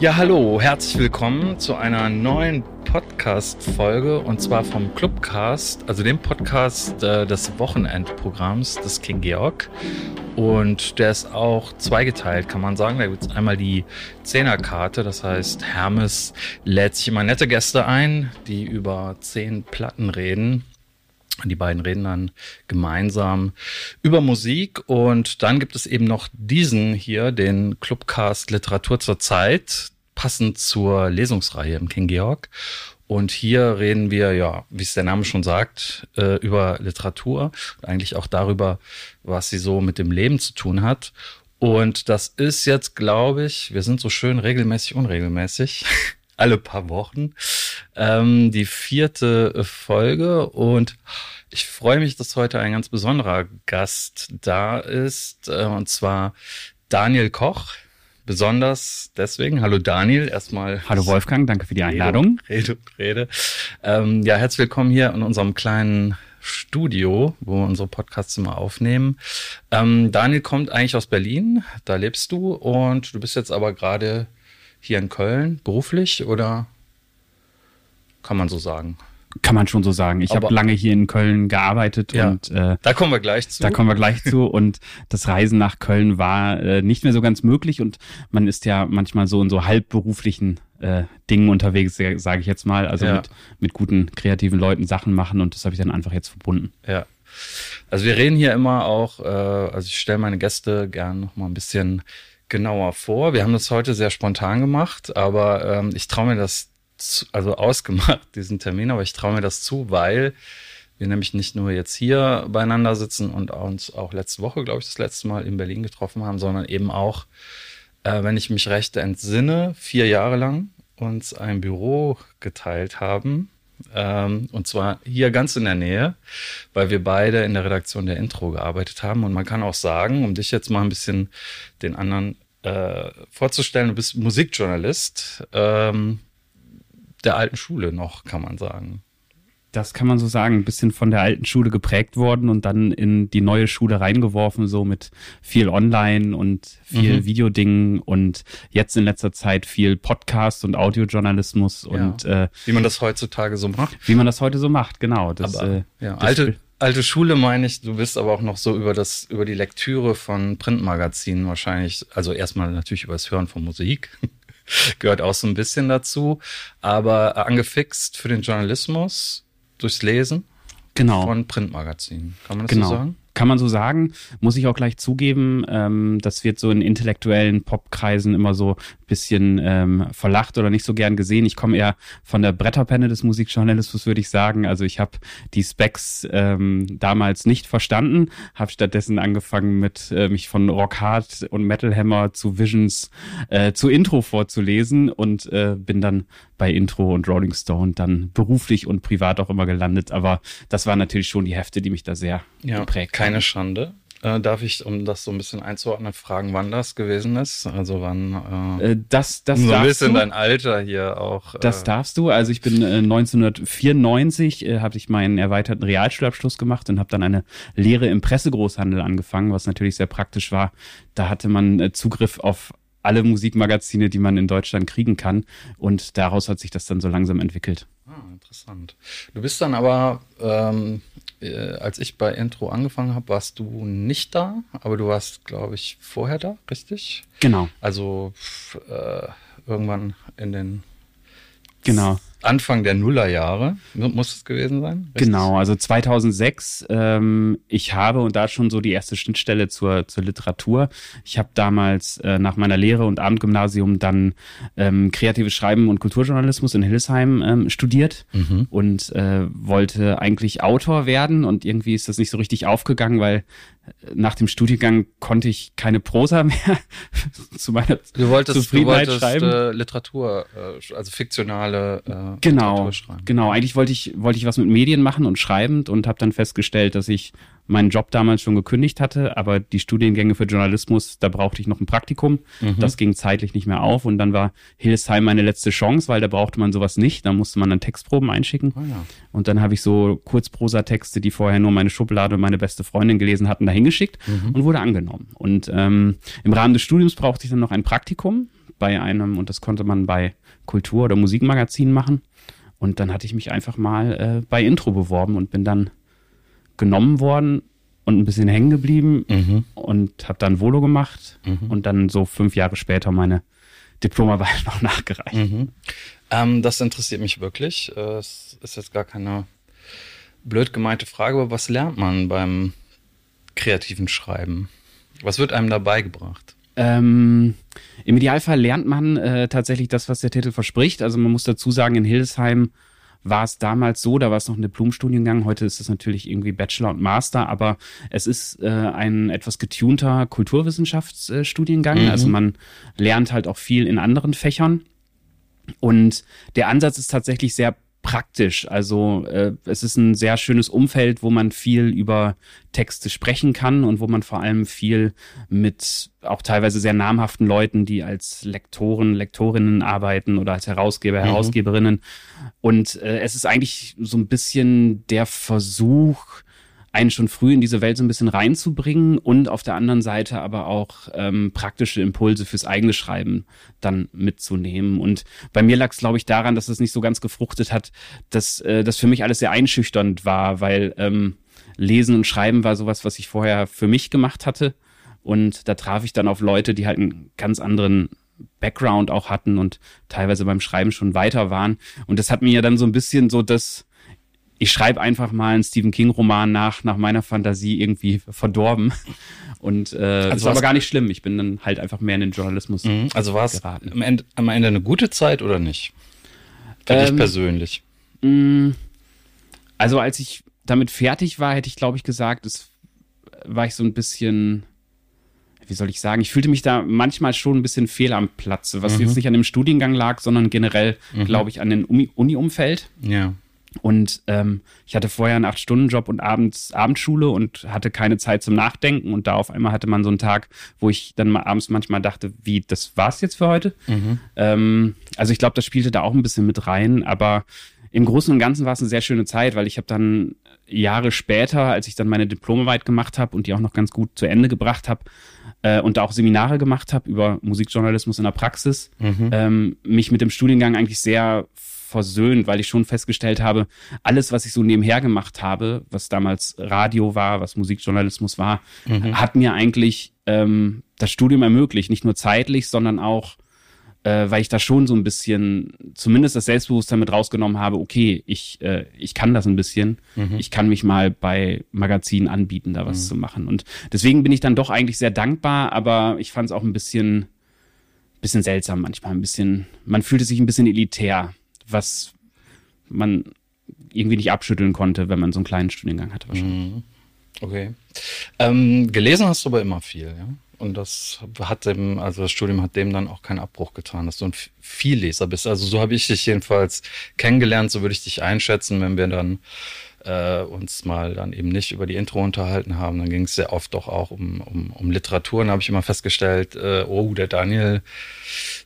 Ja, hallo, herzlich willkommen zu einer neuen Podcast-Folge und zwar vom Clubcast, also dem Podcast äh, des Wochenendprogramms des King Georg. Und der ist auch zweigeteilt, kann man sagen. Da gibt es einmal die Zehnerkarte, das heißt, Hermes lädt sich immer nette Gäste ein, die über zehn Platten reden. Die beiden reden dann gemeinsam über Musik und dann gibt es eben noch diesen hier, den Clubcast Literatur zur Zeit, passend zur Lesungsreihe im King Georg. Und hier reden wir, ja, wie es der Name schon sagt, äh, über Literatur und eigentlich auch darüber, was sie so mit dem Leben zu tun hat. Und das ist jetzt, glaube ich, wir sind so schön regelmäßig, unregelmäßig, alle paar Wochen, ähm, die vierte Folge. Und ich freue mich, dass heute ein ganz besonderer Gast da ist, äh, und zwar Daniel Koch. Besonders deswegen, hallo Daniel, erstmal. Hallo Wolfgang, danke für die Einladung. Rede und Rede. Ähm, ja, herzlich willkommen hier in unserem kleinen Studio, wo wir unsere Podcasts immer aufnehmen. Ähm, Daniel kommt eigentlich aus Berlin, da lebst du und du bist jetzt aber gerade hier in Köln beruflich oder kann man so sagen? Kann man schon so sagen. Ich habe lange hier in Köln gearbeitet Ja. und äh, Da kommen wir gleich zu. da kommen wir gleich zu. Und das Reisen nach Köln war äh, nicht mehr so ganz möglich und man ist ja manchmal so in so halbberuflichen äh, Dingen unterwegs, sage ich jetzt mal. Also Ja. mit, mit guten kreativen Leuten Sachen machen und das habe ich dann einfach jetzt verbunden. Ja. Also wir reden hier immer auch, äh, also ich stelle meine Gäste gern noch mal ein bisschen genauer vor. Wir haben das heute sehr spontan gemacht, aber ähm, ich traue mir das, zu, also ausgemacht, diesen Termin, aber ich traue mir das zu, weil wir nämlich nicht nur jetzt hier beieinander sitzen und uns auch letzte Woche, glaube ich, das letzte Mal in Berlin getroffen haben, sondern eben auch, äh, wenn ich mich recht entsinne, vier Jahre lang uns ein Büro geteilt haben. Ähm, und zwar hier ganz in der Nähe, weil wir beide in der Redaktion der Intro gearbeitet haben. Und man kann auch sagen, um dich jetzt mal ein bisschen den anderen äh, vorzustellen, du bist Musikjournalist ähm, der alten Schule noch, kann man sagen. Das kann man so sagen, ein bisschen von der alten Schule geprägt worden und dann in die neue Schule reingeworfen, so mit viel Online und viel Mhm. Videodingen und jetzt in letzter Zeit viel Podcast und Audiojournalismus und äh, Wie man das heutzutage so macht. wie man das heute so macht, genau. Das, Aber, äh, ja, das alte, alte Schule meine ich, du bist aber auch noch so über das, über die Lektüre von Printmagazinen wahrscheinlich, also erstmal natürlich über das Hören von Musik, gehört auch so ein bisschen dazu, aber angefixt für den Journalismus durchs Lesen genau. von Printmagazinen. Kann man das Genau. so sagen? Kann man so sagen, muss ich auch gleich zugeben, ähm, das wird so in intellektuellen Popkreisen immer so ein bisschen ähm, verlacht oder nicht so gern gesehen. Ich komme eher von der Bretterpenne des Musikjournalismus, würde ich sagen. Also ich habe die Specs ähm, damals nicht verstanden, habe stattdessen angefangen mit äh, mich von Rock Hard und Metal Hammer zu Visions äh, zu Intro vorzulesen und äh, bin dann bei Intro und Rolling Stone dann beruflich und privat auch immer gelandet. Aber das waren natürlich schon die Hefte, die mich da sehr Ja, geprägt keine. Schande. Äh, darf ich, um das so ein bisschen einzuordnen, fragen, wann das gewesen ist? Also wann, äh, Äh, das, das so ein bisschen du. dein Alter hier auch. Das äh, darfst du. Also ich bin äh, 1994 äh, habe ich meinen erweiterten Realschulabschluss gemacht und habe dann eine Lehre im Pressegroßhandel angefangen, was natürlich sehr praktisch war. Da hatte man äh, Zugriff auf alle Musikmagazine, die man in Deutschland kriegen kann. Und daraus hat sich das dann so langsam entwickelt. Ah, interessant. Du bist dann aber, ähm, äh, als ich bei Intro angefangen habe, warst du nicht da, aber du warst, glaube ich, vorher da, richtig? Genau, Also äh, irgendwann in den genau. Anfang der Nullerjahre mu- muss es gewesen sein. richtig? Genau, also 2006, ähm, ich habe und da schon so die erste Schnittstelle zur, zur Literatur. Ich habe damals äh, nach meiner Lehre und Abendgymnasium dann ähm, kreatives Schreiben und Kulturjournalismus in Hildesheim ähm, studiert Mhm. und äh, wollte eigentlich Autor werden und irgendwie ist das nicht so richtig aufgegangen, weil nach dem Studiengang konnte ich keine Prosa mehr zu meiner Du wolltest, du Zufriedenheit wolltest schreiben. äh, Literatur, äh, also fiktionale äh, Genau, Literatur schreiben. genau. Eigentlich wollte ich wollte ich was mit Medien machen und schreibend und habe dann festgestellt, dass ich meinen Job damals schon gekündigt hatte, aber die Studiengänge für Journalismus, da brauchte ich noch ein Praktikum. Mhm. Das ging zeitlich nicht mehr auf und dann war Hildesheim meine letzte Chance, weil da brauchte man sowas nicht. Da musste man dann Textproben einschicken. Ah, ja. Und dann habe ich so Kurzprosa-Texte, die vorher nur meine Schublade und meine beste Freundin gelesen hatten, da hingeschickt und wurde angenommen. Und ähm, im Rahmen des Studiums brauchte ich dann noch ein Praktikum. bei einem, und das konnte man bei Kultur- oder Musikmagazinen machen. Und dann hatte ich mich einfach mal äh, bei Intro beworben und bin dann genommen worden und ein bisschen hängen geblieben mhm. und habe dann Volo gemacht mhm. und dann so fünf Jahre später meine Diplomarbeit noch nachgereicht. Mhm. Ähm, das interessiert mich wirklich. Äh, es ist jetzt gar keine blöd gemeinte Frage, aber was lernt man beim kreativen Schreiben? Was wird einem da beigebracht? Ähm, Im Idealfall lernt man äh, tatsächlich das, was der Titel verspricht. Also man muss dazu sagen, in Hildesheim war es damals so, da war es noch ein Diplomstudiengang, heute ist es natürlich irgendwie Bachelor und Master, aber es ist äh, ein etwas getunter Kulturwissenschaftsstudiengang. Mhm. Also man lernt halt auch viel in anderen Fächern. Und der Ansatz ist tatsächlich sehr praktisch. Also äh, es ist ein sehr schönes Umfeld, wo man viel über Texte sprechen kann und wo man vor allem viel mit auch teilweise sehr namhaften Leuten, die als Lektoren, Lektorinnen arbeiten oder als Herausgeber, mhm. Herausgeberinnen. Und äh, es ist eigentlich so ein bisschen der Versuch, einen schon früh in diese Welt so ein bisschen reinzubringen und auf der anderen Seite aber auch ähm, praktische Impulse fürs eigene Schreiben dann mitzunehmen. Und bei mir lag es, glaube ich, daran, dass es nicht so ganz gefruchtet hat, dass äh, das für mich alles sehr einschüchternd war, weil ähm, Lesen und Schreiben war sowas, was ich vorher für mich gemacht hatte. Und da traf ich dann auf Leute, die halt einen ganz anderen Background auch hatten und teilweise beim Schreiben schon weiter waren. Und das hat mir ja dann so ein bisschen so das ich schreibe einfach mal einen Stephen King-Roman nach, nach meiner Fantasie irgendwie verdorben. Und äh, also das ist aber gar nicht schlimm. Ich bin dann halt einfach mehr in den Journalismus. Mhm. Also war es am Ende, am Ende eine gute Zeit oder nicht? Für ähm, dich persönlich. Mh, mm, also als ich damit fertig war, hätte ich, glaube ich, gesagt, es war ich so ein bisschen, wie soll ich sagen, ich fühlte mich da manchmal schon ein bisschen fehl am Platze, was mhm. jetzt nicht an dem Studiengang lag, sondern generell, mhm. glaube ich, an dem Uni-Umfeld. Ja. Und ähm, ich hatte vorher einen Acht-Stunden-Job und abends Abendschule und hatte keine Zeit zum Nachdenken. Und da auf einmal hatte man so einen Tag, wo ich dann mal abends manchmal dachte, wie, das war's jetzt für heute? Mhm. Ähm, also ich glaube, das spielte da auch ein bisschen mit rein. Aber im Großen und Ganzen war es eine sehr schöne Zeit, weil ich habe dann Jahre später, als ich dann meine Diplomarbeit gemacht habe und die auch noch ganz gut zu Ende gebracht habe, äh, und da auch Seminare gemacht habe über Musikjournalismus in der Praxis, mhm. ähm, mich mit dem Studiengang eigentlich sehr versöhnt, weil ich schon festgestellt habe, alles, was ich so nebenher gemacht habe, was damals Radio war, was Musikjournalismus war, mhm. hat mir eigentlich ähm, das Studium ermöglicht. Nicht nur zeitlich, sondern auch, äh, weil ich da schon so ein bisschen, zumindest das Selbstbewusstsein mit rausgenommen habe, okay, ich, äh, ich kann das ein bisschen. Mhm. Ich kann mich mal bei Magazinen anbieten, da was mhm. zu machen. Und deswegen bin ich dann doch eigentlich sehr dankbar, aber ich fand es auch ein bisschen bisschen seltsam manchmal, ein bisschen, man fühlte sich ein bisschen elitär was man irgendwie nicht abschütteln konnte, wenn man so einen kleinen Studiengang hatte wahrscheinlich. Mhm. Okay. Ähm, gelesen hast du aber immer viel, ja? Und das hat dem, also das Studium hat dem dann auch keinen Abbruch getan, dass du ein Vielleser bist. Also so habe ich dich jedenfalls kennengelernt, so würde ich dich einschätzen, wenn wir dann äh, uns mal dann eben nicht über die Intro unterhalten haben. Dann ging es sehr oft doch auch um, um, um Literatur. Und habe ich immer festgestellt, äh, oh, der Daniel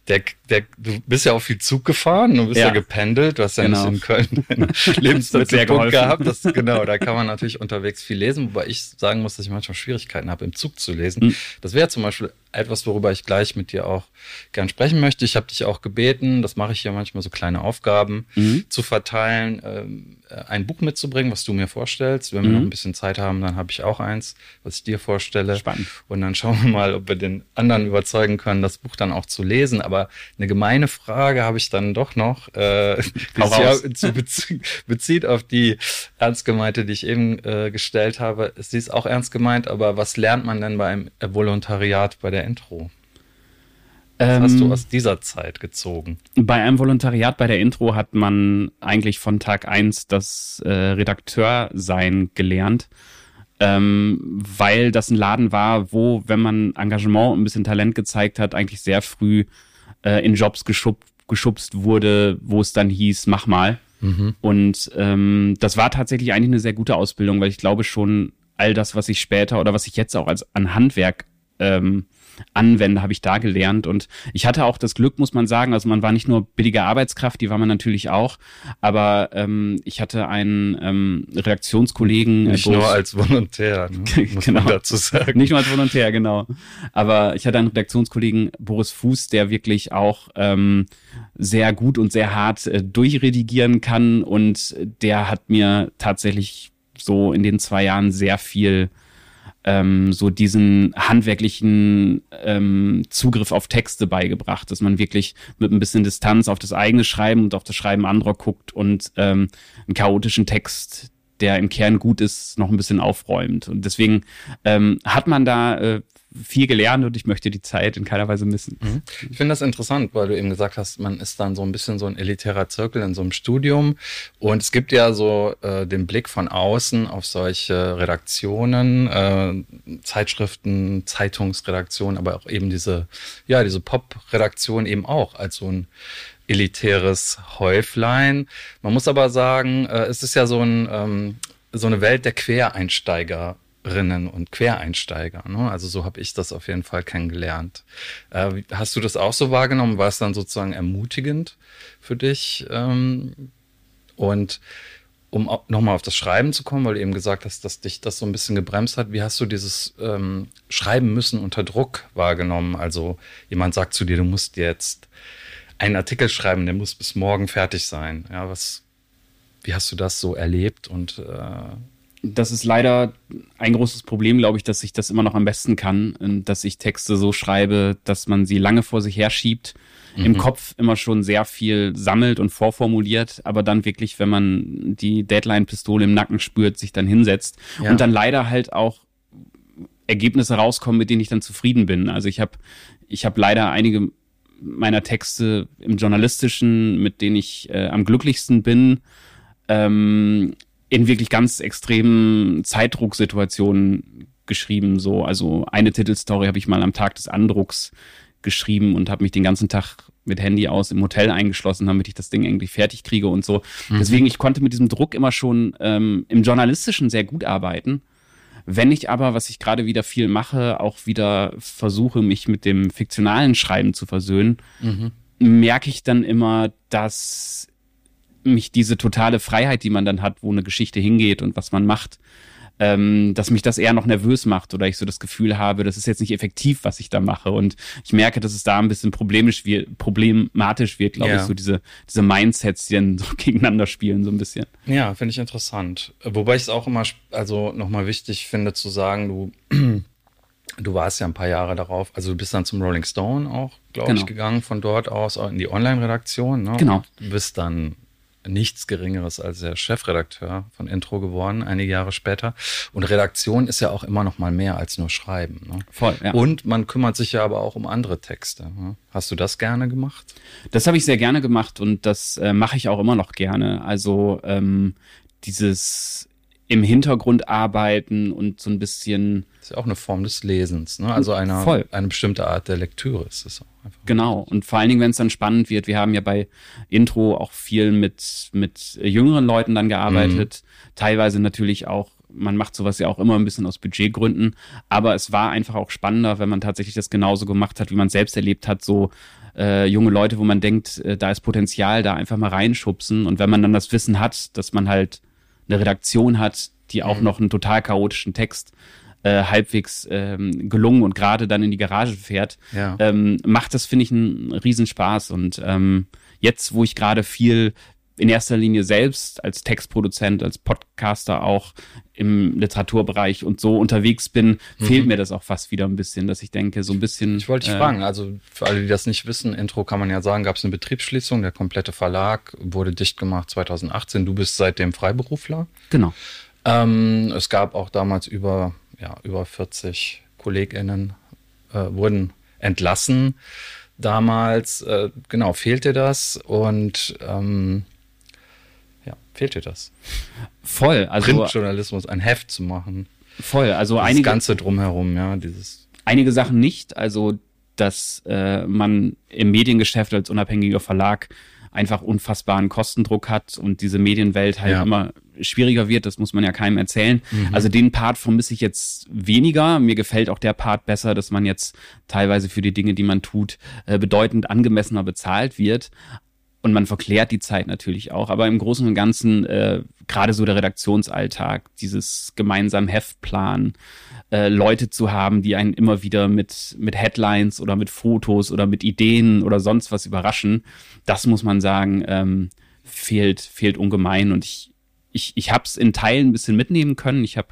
der, der, du bist ja auch viel Zug gefahren, du bist ja, ja gependelt, du hast ja genau. nicht in Köln Lebensmittelpunkt gehabt. Das, genau, da kann man natürlich unterwegs viel lesen, wobei ich sagen muss, dass ich manchmal Schwierigkeiten habe, im Zug zu lesen. Mhm. Das wäre zum Beispiel etwas, worüber ich gleich mit dir auch gern sprechen möchte. Ich habe dich auch gebeten, das mache ich ja manchmal so kleine Aufgaben mhm. zu verteilen, ähm, ein Buch mitzubringen, was du mir vorstellst. Wenn wir mhm. noch ein bisschen Zeit haben, dann habe ich auch eins, was ich dir vorstelle. Spannend. Und dann schauen wir mal, ob wir den anderen überzeugen können, das Buch dann auch zu lesen. Aber eine gemeine Frage habe ich dann doch noch, äh, die sich ja bezieht auf die ernst gemeinte, die ich eben äh, gestellt habe. Sie ist auch ernst gemeint, aber was lernt man denn bei einem Volontariat bei der Intro? Was ähm, hast du aus dieser Zeit gezogen? Bei einem Volontariat bei der Intro hat man eigentlich von Tag eins das äh, Redakteursein gelernt, ähm, weil das ein Laden war, wo, wenn man Engagement und ein bisschen Talent gezeigt hat, eigentlich sehr früh äh, in Jobs geschub, geschubst wurde, wo es dann hieß, mach mal. Mhm. Und ähm, das war tatsächlich eigentlich eine sehr gute Ausbildung, weil ich glaube schon all das, was ich später oder was ich jetzt auch als an Handwerk ähm, anwende, habe ich da gelernt. Und ich hatte auch das Glück, muss man sagen, also man war nicht nur billige Arbeitskraft, die war man natürlich auch, aber ähm, ich hatte einen ähm, Redaktionskollegen. Nicht nur als Volontär, ne? muss genau. man dazu sagen. Nicht nur als Volontär, genau. Aber ich hatte einen Redaktionskollegen, Boris Fuß, der wirklich auch ähm, sehr gut und sehr hart äh, durchredigieren kann und der hat mir tatsächlich so in den zwei Jahren sehr viel ähm, so diesen handwerklichen ähm, Zugriff auf Texte beigebracht, dass man wirklich mit ein bisschen Distanz auf das eigene Schreiben und auf das Schreiben anderer guckt und ähm, einen chaotischen Text, der im Kern gut ist, noch ein bisschen aufräumt. Und deswegen ähm, hat man da äh, viel gelernt und ich möchte die Zeit in keiner Weise missen. Mhm. Ich finde das interessant, weil du eben gesagt hast, man ist dann so ein bisschen so ein elitärer Zirkel in so einem Studium und es gibt ja so äh, den Blick von außen auf solche Redaktionen, äh, Zeitschriften, Zeitungsredaktionen, aber auch eben diese, ja, diese Pop-Redaktion eben auch als so ein elitäres Häuflein. Man muss aber sagen, äh, es ist ja so ein ähm, so eine Welt der Quereinsteiger Quereinsteigerinnen und Quereinsteiger. Ne? Also so habe ich das auf jeden Fall kennengelernt. Äh, hast du das auch so wahrgenommen? War es dann sozusagen ermutigend für dich? Ähm, und um nochmal auf das Schreiben zu kommen, weil du eben gesagt hast, dass dich das so ein bisschen gebremst hat, wie hast du dieses ähm, Schreiben müssen unter Druck wahrgenommen? Also jemand sagt zu dir, du musst jetzt einen Artikel schreiben, der muss bis morgen fertig sein. Ja, was, wie hast du das so erlebt und äh, das ist leider ein großes Problem, glaube ich, dass ich das immer noch am besten kann, dass ich Texte so schreibe, dass man sie lange vor sich herschiebt, mhm. im Kopf immer schon sehr viel sammelt und vorformuliert, aber dann wirklich, wenn man die Deadline-Pistole im Nacken spürt, sich dann hinsetzt ja. und dann leider halt auch Ergebnisse rauskommen, mit denen ich dann zufrieden bin. Also ich habe ich habe leider einige meiner Texte im journalistischen, mit denen ich äh, am glücklichsten bin. Ähm, in wirklich ganz extremen Zeitdrucksituationen geschrieben. So, also eine Titelstory habe ich mal am Tag des Andrucks geschrieben und habe mich den ganzen Tag mit Handy aus im Hotel eingeschlossen, damit ich das Ding irgendwie fertig kriege und so. Mhm. Deswegen, ich konnte mit diesem Druck immer schon ähm, im Journalistischen sehr gut arbeiten. Wenn ich aber, was ich gerade wieder viel mache, auch wieder versuche, mich mit dem fiktionalen Schreiben zu versöhnen, mhm. merke ich dann immer, dass mich diese totale Freiheit, die man dann hat, wo eine Geschichte hingeht und was man macht, ähm, dass mich das eher noch nervös macht oder ich so das Gefühl habe, das ist jetzt nicht effektiv, was ich da mache. Und ich merke, dass es da ein bisschen problemisch wird, problematisch wird, glaube ja. ich, so diese, diese Mindsets, die dann so gegeneinander spielen, so ein bisschen. Ja, finde ich interessant. Wobei ich es auch immer, also nochmal wichtig finde zu sagen, du Du warst ja ein paar Jahre darauf, also du bist dann zum Rolling Stone auch, glaube genau. ich, gegangen, von dort aus in die Online-Redaktion. Ne? Genau. du bist dann nichts Geringeres als der Chefredakteur von Intro geworden, einige Jahre später. Und Redaktion ist ja auch immer noch mal mehr als nur Schreiben. Ne? Voll, ja. Und man kümmert sich ja aber auch um andere Texte. Ne? Hast du das gerne gemacht? Das habe ich sehr gerne gemacht und das äh, mache ich auch immer noch gerne. Also ähm, dieses im Hintergrund arbeiten und so ein bisschen. Das ist ja auch eine Form des Lesens, ne? Also eine, Voll. eine bestimmte Art der Lektüre ist es auch. Einfach genau. Und vor allen Dingen, wenn es dann spannend wird, wir haben ja bei Intro auch viel mit, mit jüngeren Leuten dann gearbeitet. Mhm. Teilweise natürlich auch man macht sowas ja auch immer ein bisschen aus Budgetgründen, aber es war einfach auch spannender, wenn man tatsächlich das genauso gemacht hat, wie man selbst erlebt hat, so äh, junge Leute, wo man denkt, äh, da ist Potenzial, da einfach mal reinschubsen und wenn man dann das Wissen hat, dass man halt eine Redaktion hat, die auch mhm. noch einen total chaotischen Text äh, halbwegs ähm, gelungen und gerade dann in die Garage fährt, ja. ähm, macht das, finde ich, einen Riesenspaß. Und ähm, jetzt, wo ich gerade viel in erster Linie selbst als Textproduzent, als Podcaster auch im Literaturbereich und so unterwegs bin, mhm. fehlt mir das auch fast wieder ein bisschen, dass ich denke, so ein bisschen. Ich wollte dich äh, fragen, also für alle, die das nicht wissen, Intro kann man ja sagen, gab es eine Betriebsschließung, der komplette Verlag wurde dicht gemacht 2018. Du bist seitdem Freiberufler. Genau. Ähm, es gab auch damals über, ja, über 40 KollegInnen äh, wurden entlassen. Damals, äh, genau, fehlte das und ähm, fehlte das. Voll. Also Printjournalismus, ein Heft zu machen. Voll. Also das einige. Ganze drumherum, ja, dieses. Einige Sachen nicht. Also, dass äh, man im Mediengeschäft als unabhängiger Verlag einfach unfassbaren Kostendruck hat und diese Medienwelt halt Ja. immer schwieriger wird, das muss man ja keinem erzählen. Mhm. Also den Part vermisse ich jetzt weniger. Mir gefällt auch der Part besser, dass man jetzt teilweise für die Dinge, die man tut, äh, bedeutend angemessener bezahlt wird. Und man verklärt die Zeit natürlich auch. Aber im Großen und Ganzen, äh, gerade so der Redaktionsalltag, dieses gemeinsam Heftplan, äh, Leute zu haben, die einen immer wieder mit, mit Headlines oder mit Fotos oder mit Ideen oder sonst was überraschen, das muss man sagen, ähm, fehlt, fehlt ungemein. Und ich, ich, ich habe es in Teilen ein bisschen mitnehmen können. Ich habe,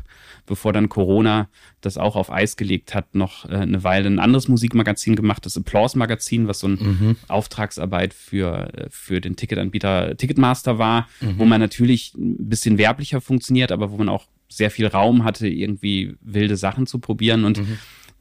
bevor dann Corona das auch auf Eis gelegt hat, noch äh, eine Weile ein anderes Musikmagazin gemacht, das Applause-Magazin, was so ein Auftragsarbeit für, äh, für den Ticketanbieter Ticketmaster war, wo man natürlich ein bisschen werblicher funktioniert, aber wo man auch sehr viel Raum hatte, irgendwie wilde Sachen zu probieren. Und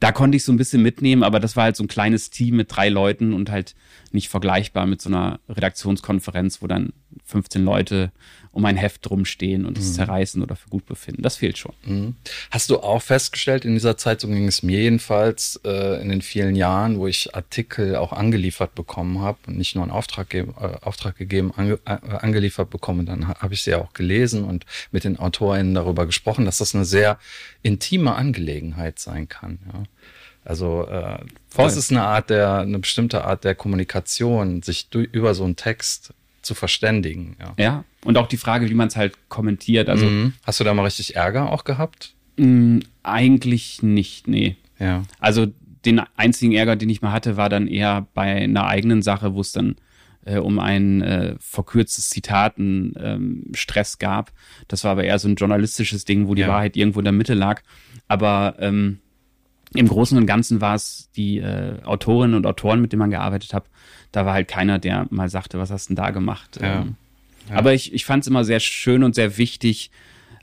da konnte ich so ein bisschen mitnehmen, aber das war halt so ein kleines Team mit drei Leuten und halt nicht vergleichbar mit so einer Redaktionskonferenz, wo dann 15 Leute um ein Heft rumstehen und es zerreißen oder für gut befinden. Das fehlt schon. Mhm. Hast du auch festgestellt in dieser Zeit, so ging es mir jedenfalls äh, in den vielen Jahren, wo ich Artikel auch angeliefert bekommen habe und nicht nur einen Auftrag, ge äh, Auftrag gegeben, ange äh, angeliefert bekommen, dann ha habe ich sie auch gelesen und mit den AutorInnen darüber gesprochen, dass das eine sehr intime Angelegenheit sein kann. Ja. Also äh, Voll. das ist eine Art der, eine bestimmte Art der Kommunikation, sich über so einen Text zu verständigen. Ja. Ja. Und auch die Frage, wie man es halt kommentiert. Also Mhm. Hast du da mal richtig Ärger auch gehabt? mh, eigentlich nicht, nee. Ja. Also den einzigen Ärger, den ich mal hatte, war dann eher bei einer eigenen Sache, wo es dann äh, um ein äh, verkürztes Zitat einen ähm, Stress gab. Das war aber eher so ein journalistisches Ding, wo die Ja. Wahrheit irgendwo in der Mitte lag. Aber ähm, im Großen und Ganzen war es die äh, Autorinnen und Autoren, mit denen man gearbeitet hat. Da war halt keiner, der mal sagte, was hast du denn da gemacht? Ja. Ähm, Aber ich, ich fand es immer sehr schön und sehr wichtig,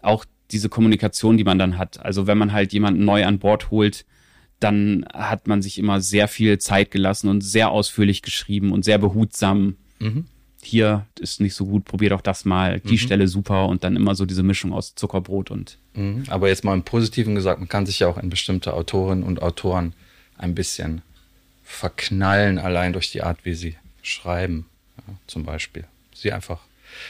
auch diese Kommunikation, die man dann hat. Also wenn man halt jemanden neu an Bord holt, dann hat man sich immer sehr viel Zeit gelassen und sehr ausführlich geschrieben und sehr behutsam. Mhm. Hier ist nicht so gut, probier doch das mal, die Stelle super und dann immer so diese Mischung aus Zuckerbrot und Mhm. Aber jetzt mal im Positiven gesagt, man kann sich ja auch in bestimmte Autorinnen und Autoren ein bisschen verknallen, allein durch die Art, wie sie schreiben, ja, zum Beispiel. Sie einfach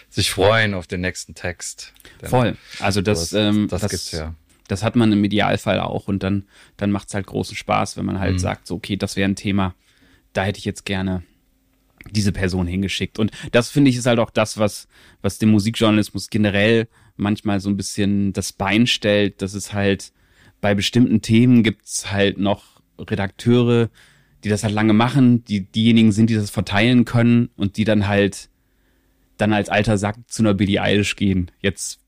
sich freuen auf den nächsten Text. Voll. Also das, sowas- ähm, das das, gibt's ja. das hat man im Idealfall auch und dann, dann macht es halt großen Spaß, wenn man Mhm. halt sagt, so, okay, das wäre ein Thema, da hätte ich jetzt gerne diese Person hingeschickt. Und das finde ich ist halt auch das, was, was dem Musikjournalismus generell manchmal so ein bisschen das Bein stellt, dass es halt bei bestimmten Themen gibt's halt noch Redakteure, die das halt lange machen, die diejenigen sind, die das verteilen können und die dann halt dann als alter Sack zu einer Billie Eilish gehen. Jetzt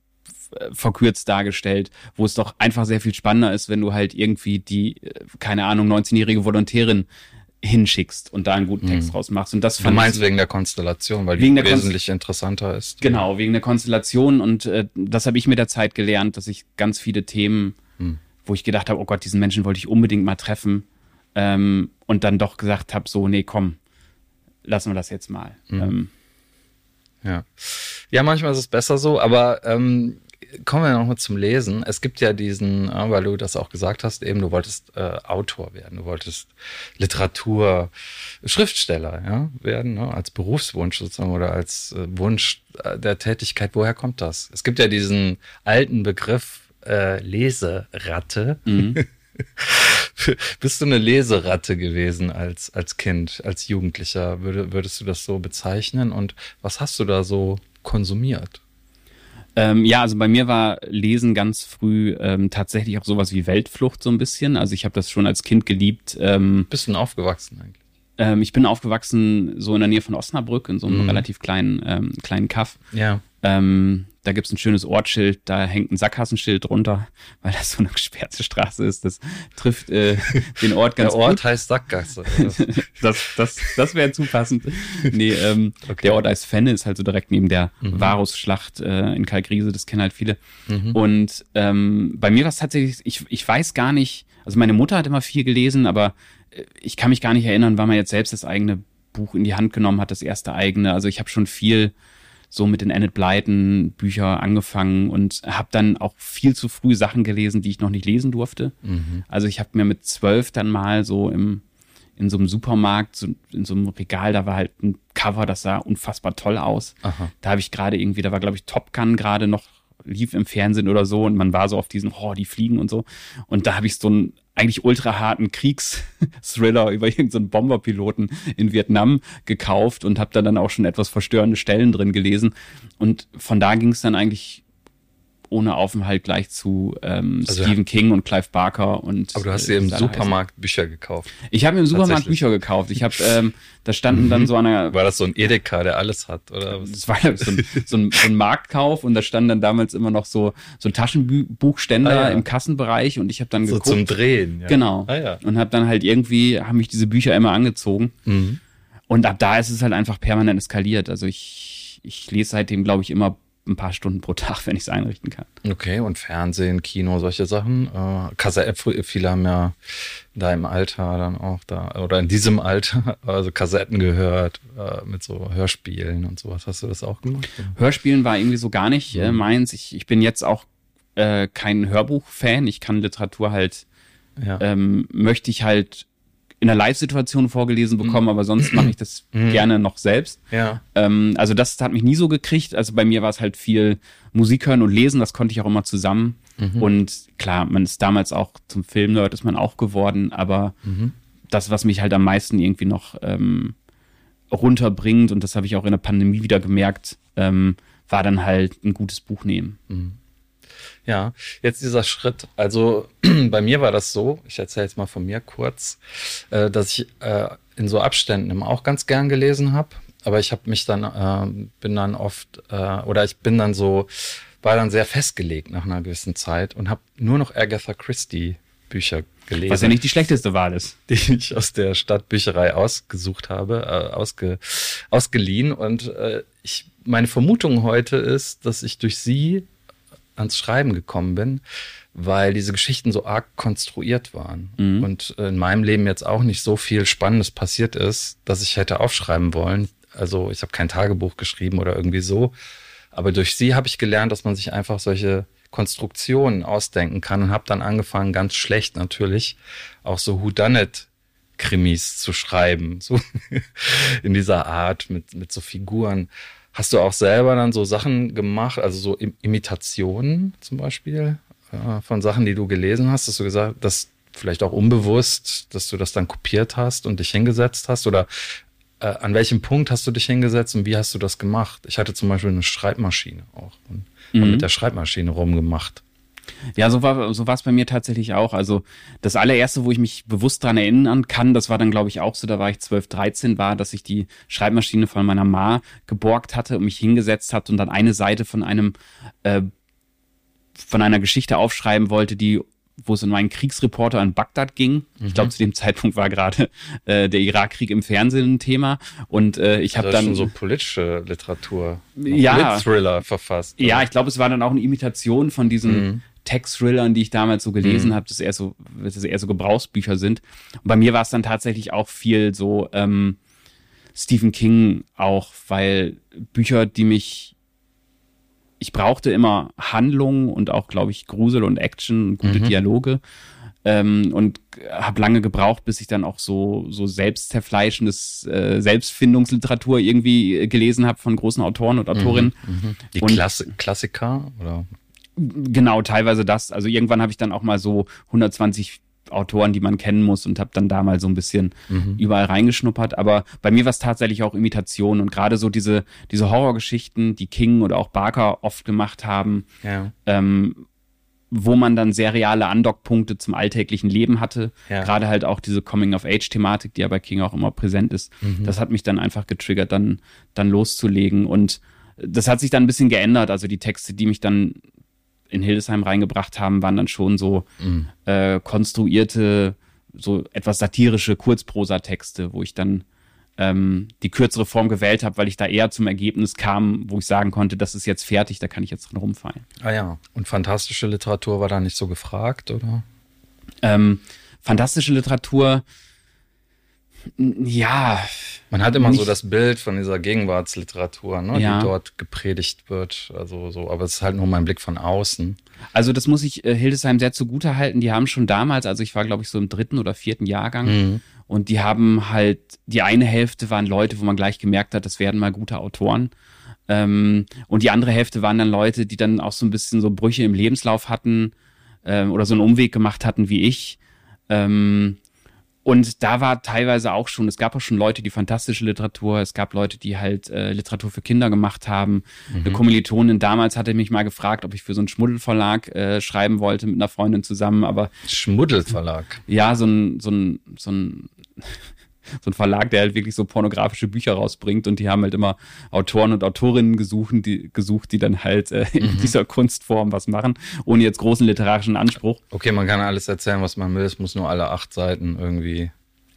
äh, verkürzt dargestellt, wo es doch einfach sehr viel spannender ist, wenn du halt irgendwie die, äh, keine Ahnung, 19-jährige Volontärin hinschickst und da einen guten Text draus machst. Und das Du meinst ich, wegen der Konstellation, weil die wesentlich interessanter ist. genau, wegen der Konstellation und äh, das habe ich mit der Zeit gelernt, dass ich ganz viele Themen, wo ich gedacht habe, oh Gott, diesen Menschen wollte ich unbedingt mal treffen ähm, und dann doch gesagt habe, so, nee, komm, lassen wir das jetzt mal. Ähm, Ja. ja, manchmal ist es besser so, aber ähm, kommen wir nochmal zum Lesen. Es gibt ja diesen, äh, weil du das auch gesagt hast, eben du wolltest äh, Autor werden, du wolltest Literatur, Schriftsteller ja, werden, ne, als Berufswunsch sozusagen oder als äh, Wunsch äh, der Tätigkeit. Woher kommt das? Es gibt ja diesen alten Begriff äh, Leseratte. Bist du eine Leseratte gewesen als, als Kind, als Jugendlicher? Würde, würdest du das so bezeichnen? Und was hast du da so konsumiert? Ähm, ja, also bei mir war Lesen ganz früh ähm, tatsächlich auch sowas wie Weltflucht so ein bisschen. Also ich habe das schon als Kind geliebt. Ähm, Bist du denn aufgewachsen eigentlich? ähm, ich bin aufgewachsen so in der Nähe von Osnabrück, in so einem relativ kleinen, ähm, kleinen Kaff. Ja. Ähm, da gibt's ein schönes Ortsschild, da hängt ein Sackgassenschild drunter, weil das so eine gesperrte Straße ist. Das trifft äh, den Ort ganz Der Ort gut. heißt Sackgasse. Das, das, das wäre zu passend. Nee, ähm, der Ort heißt Fenne, ist halt so direkt neben der Varusschlacht äh, in Kalkriese, das kennen halt viele. Und ähm, bei mir war es tatsächlich, ich, ich weiß gar nicht, also meine Mutter hat immer viel gelesen, aber äh, ich kann mich gar nicht erinnern, wann man jetzt selbst das eigene Buch in die Hand genommen hat, das erste eigene. Also ich habe schon viel so mit den Enid Blyton Bücher angefangen und habe dann auch viel zu früh Sachen gelesen, die ich noch nicht lesen durfte. Also ich habe mir mit zwölf dann mal so im in so einem Supermarkt, so, in so einem Regal, da war halt ein Cover, das sah unfassbar toll aus. Aha. Da habe ich gerade irgendwie, da war glaube ich Top Gun gerade noch lief im Fernsehen oder so und man war so auf diesen, oh, die fliegen und so. Und da habe ich so einen eigentlich ultra harten Kriegsthriller über irgendeinen Bomberpiloten in Vietnam gekauft und habe da dann auch schon etwas verstörende Stellen drin gelesen. Und von da ging es dann eigentlich ohne Aufenthalt gleich zu ähm, Also, Stephen King und Clive Barker und Aber du hast äh, dir im sie alle Supermarkt Bücher gekauft. heißen. Ich habe im Supermarkt. Bücher gekauft. Ich habe, ähm, da standen dann so eine War das so ein Edeka, der alles hat? Oder was? das war so ein, so, ein, so ein Marktkauf und da standen dann damals immer noch so, so Taschenbuchständer Ah, ja. im Kassenbereich und ich habe dann So geguckt. zum Drehen. Ja. Genau. Ah, ja. Und habe dann halt irgendwie, haben mich diese Bücher immer angezogen. Mhm. Und ab da ist es halt einfach permanent eskaliert. Also ich, ich lese seitdem, glaube ich, immer ein paar Stunden pro Tag, wenn ich es einrichten kann. Okay, und Fernsehen, Kino, solche Sachen. Äh, Kassetten, viele haben ja da im Alter dann auch da, oder in diesem Alter, also Kassetten gehört, äh, mit so Hörspielen und sowas. Hast du das auch gemacht? Hörspielen war irgendwie so gar nicht Mhm. äh, meins. Ich, ich bin jetzt auch äh, kein Hörbuch-Fan. Ich kann Literatur halt, Ja. ähm, möchte ich halt in einer Live-Situation vorgelesen Mhm. bekommen, aber sonst mache ich das gerne noch selbst. ja. Ähm, also das hat mich nie so gekriegt. Also bei mir war es halt viel Musik hören und lesen, das konnte ich auch immer zusammen. Und klar, man ist damals auch zum Filmnerd ist man auch geworden, aber das, was mich halt am meisten irgendwie noch ähm, runterbringt, und das habe ich auch in der Pandemie wieder gemerkt, ähm, war dann halt ein gutes Buch nehmen. Ja, jetzt dieser Schritt. Also bei mir war das so, ich erzähle jetzt mal von mir kurz, äh, dass ich äh, in so Abständen immer auch ganz gern gelesen habe. Aber ich habe mich dann, äh, bin dann oft, äh, oder ich bin dann so, war dann sehr festgelegt nach einer gewissen Zeit und habe nur noch Agatha Christie Bücher gelesen. Was ja nicht die schlechteste Wahl ist. die ich aus der Stadtbücherei ausgesucht habe, äh, ausge, ausgeliehen. Und äh, ich, meine Vermutung heute ist, dass ich durch sie ans Schreiben gekommen bin, weil diese Geschichten so arg konstruiert waren. Und in meinem Leben jetzt auch nicht so viel Spannendes passiert ist, dass ich hätte aufschreiben wollen. Also ich habe kein Tagebuch geschrieben oder irgendwie so. Aber durch sie habe ich gelernt, dass man sich einfach solche Konstruktionen ausdenken kann und habe dann angefangen, ganz schlecht natürlich, auch so Whodunit Krimis zu schreiben, so in dieser Art mit, mit so Figuren. Hast du auch selber dann so Sachen gemacht, also so Im Imitationen zum Beispiel äh, von Sachen, die du gelesen hast, dass du gesagt, dass vielleicht auch unbewusst, dass du das dann kopiert hast und dich hingesetzt hast oder äh, an welchem Punkt hast du dich hingesetzt und wie hast du das gemacht? Ich hatte zum Beispiel eine Schreibmaschine auch und hab mit der Schreibmaschine rumgemacht. Ja, so war so war es bei mir tatsächlich auch. Also das allererste, wo ich mich bewusst dran erinnern kann, das war dann glaube ich auch so, da war ich 12, 13 war, dass ich die Schreibmaschine von meiner Ma geborgt hatte und mich hingesetzt hatte und dann eine Seite von einem äh, von einer Geschichte aufschreiben wollte, die wo es um einen Kriegsreporter in Bagdad ging. Ich glaube, zu dem Zeitpunkt war gerade äh, der Irakkrieg im Fernsehen ein Thema. Und äh, ich habe Also dann schon so politische Literatur, Ja. Thriller verfasst. Ja, oder? ich glaube, es war dann auch eine Imitation von diesen Mhm. Text-Thrillern, die ich damals so gelesen habe, dass eher so, dass es eher so Gebrauchsbücher sind. Und bei mir war es dann tatsächlich auch viel so ähm, Stephen King auch, weil Bücher, die mich ich brauchte immer Handlung und auch, glaube ich, Grusel und Action und gute Dialoge. Ähm, und habe lange gebraucht, bis ich dann auch so, so selbstzerfleischendes äh, Selbstfindungsliteratur irgendwie äh, gelesen habe von großen Autoren und Autorinnen. Die Und- Klassi Klassiker oder Genau, teilweise das. Also irgendwann habe ich dann auch mal so 120 Autoren, die man kennen muss und habe dann da mal so ein bisschen überall reingeschnuppert. Aber bei mir war es tatsächlich auch Imitation und gerade so diese, diese Horrorgeschichten, die King oder auch Barker oft gemacht haben, ja. ähm, wo man dann sehr reale Andockpunkte zum alltäglichen Leben hatte. Ja. Gerade halt auch diese Coming-of-Age-Thematik, die ja bei King auch immer präsent ist. Das hat mich dann einfach getriggert, dann, dann loszulegen. Und das hat sich dann ein bisschen geändert. Also die Texte, die mich dann in Hildesheim reingebracht haben, waren dann schon so äh, konstruierte, so etwas satirische Kurzprosa-Texte, wo ich dann ähm, die kürzere Form gewählt habe, weil ich da eher zum Ergebnis kam, wo ich sagen konnte, das ist jetzt fertig, da kann ich jetzt dran rumfallen. Ah ja. Und fantastische Literatur war da nicht so gefragt, oder? Ähm, fantastische Literatur, ja, Man hat immer so das Bild von dieser Gegenwartsliteratur, ne, Ja. die dort gepredigt wird. Also so, aber es ist halt nur mein Blick von außen. also das muss ich äh, Hildesheim sehr zugute halten. Die haben schon damals, also ich war glaube ich so im dritten oder vierten Jahrgang Und die haben halt, die eine Hälfte waren Leute, wo man gleich gemerkt hat, das werden mal gute Autoren. Ähm, und die andere Hälfte waren dann Leute, die dann auch so ein bisschen so Brüche im Lebenslauf hatten ähm, oder so einen Umweg gemacht hatten wie ich. Ähm, und da war teilweise auch schon, es gab auch schon Leute, die fantastische Literatur, es gab Leute, die halt äh, Literatur für Kinder gemacht haben. Mhm. Eine Kommilitonin damals hatte mich mal gefragt, ob ich für so einen Schmuddelverlag äh, schreiben wollte mit einer Freundin zusammen, aber Schmuddelverlag. Ja, so ein so ein so ein so ein Verlag, der halt wirklich so pornografische Bücher rausbringt und die haben halt immer Autoren und Autorinnen gesucht, die, gesucht, die dann halt äh, in mhm. dieser Kunstform was machen, ohne jetzt großen literarischen Anspruch. Okay, man kann alles erzählen, was man will, es muss nur alle acht Seiten irgendwie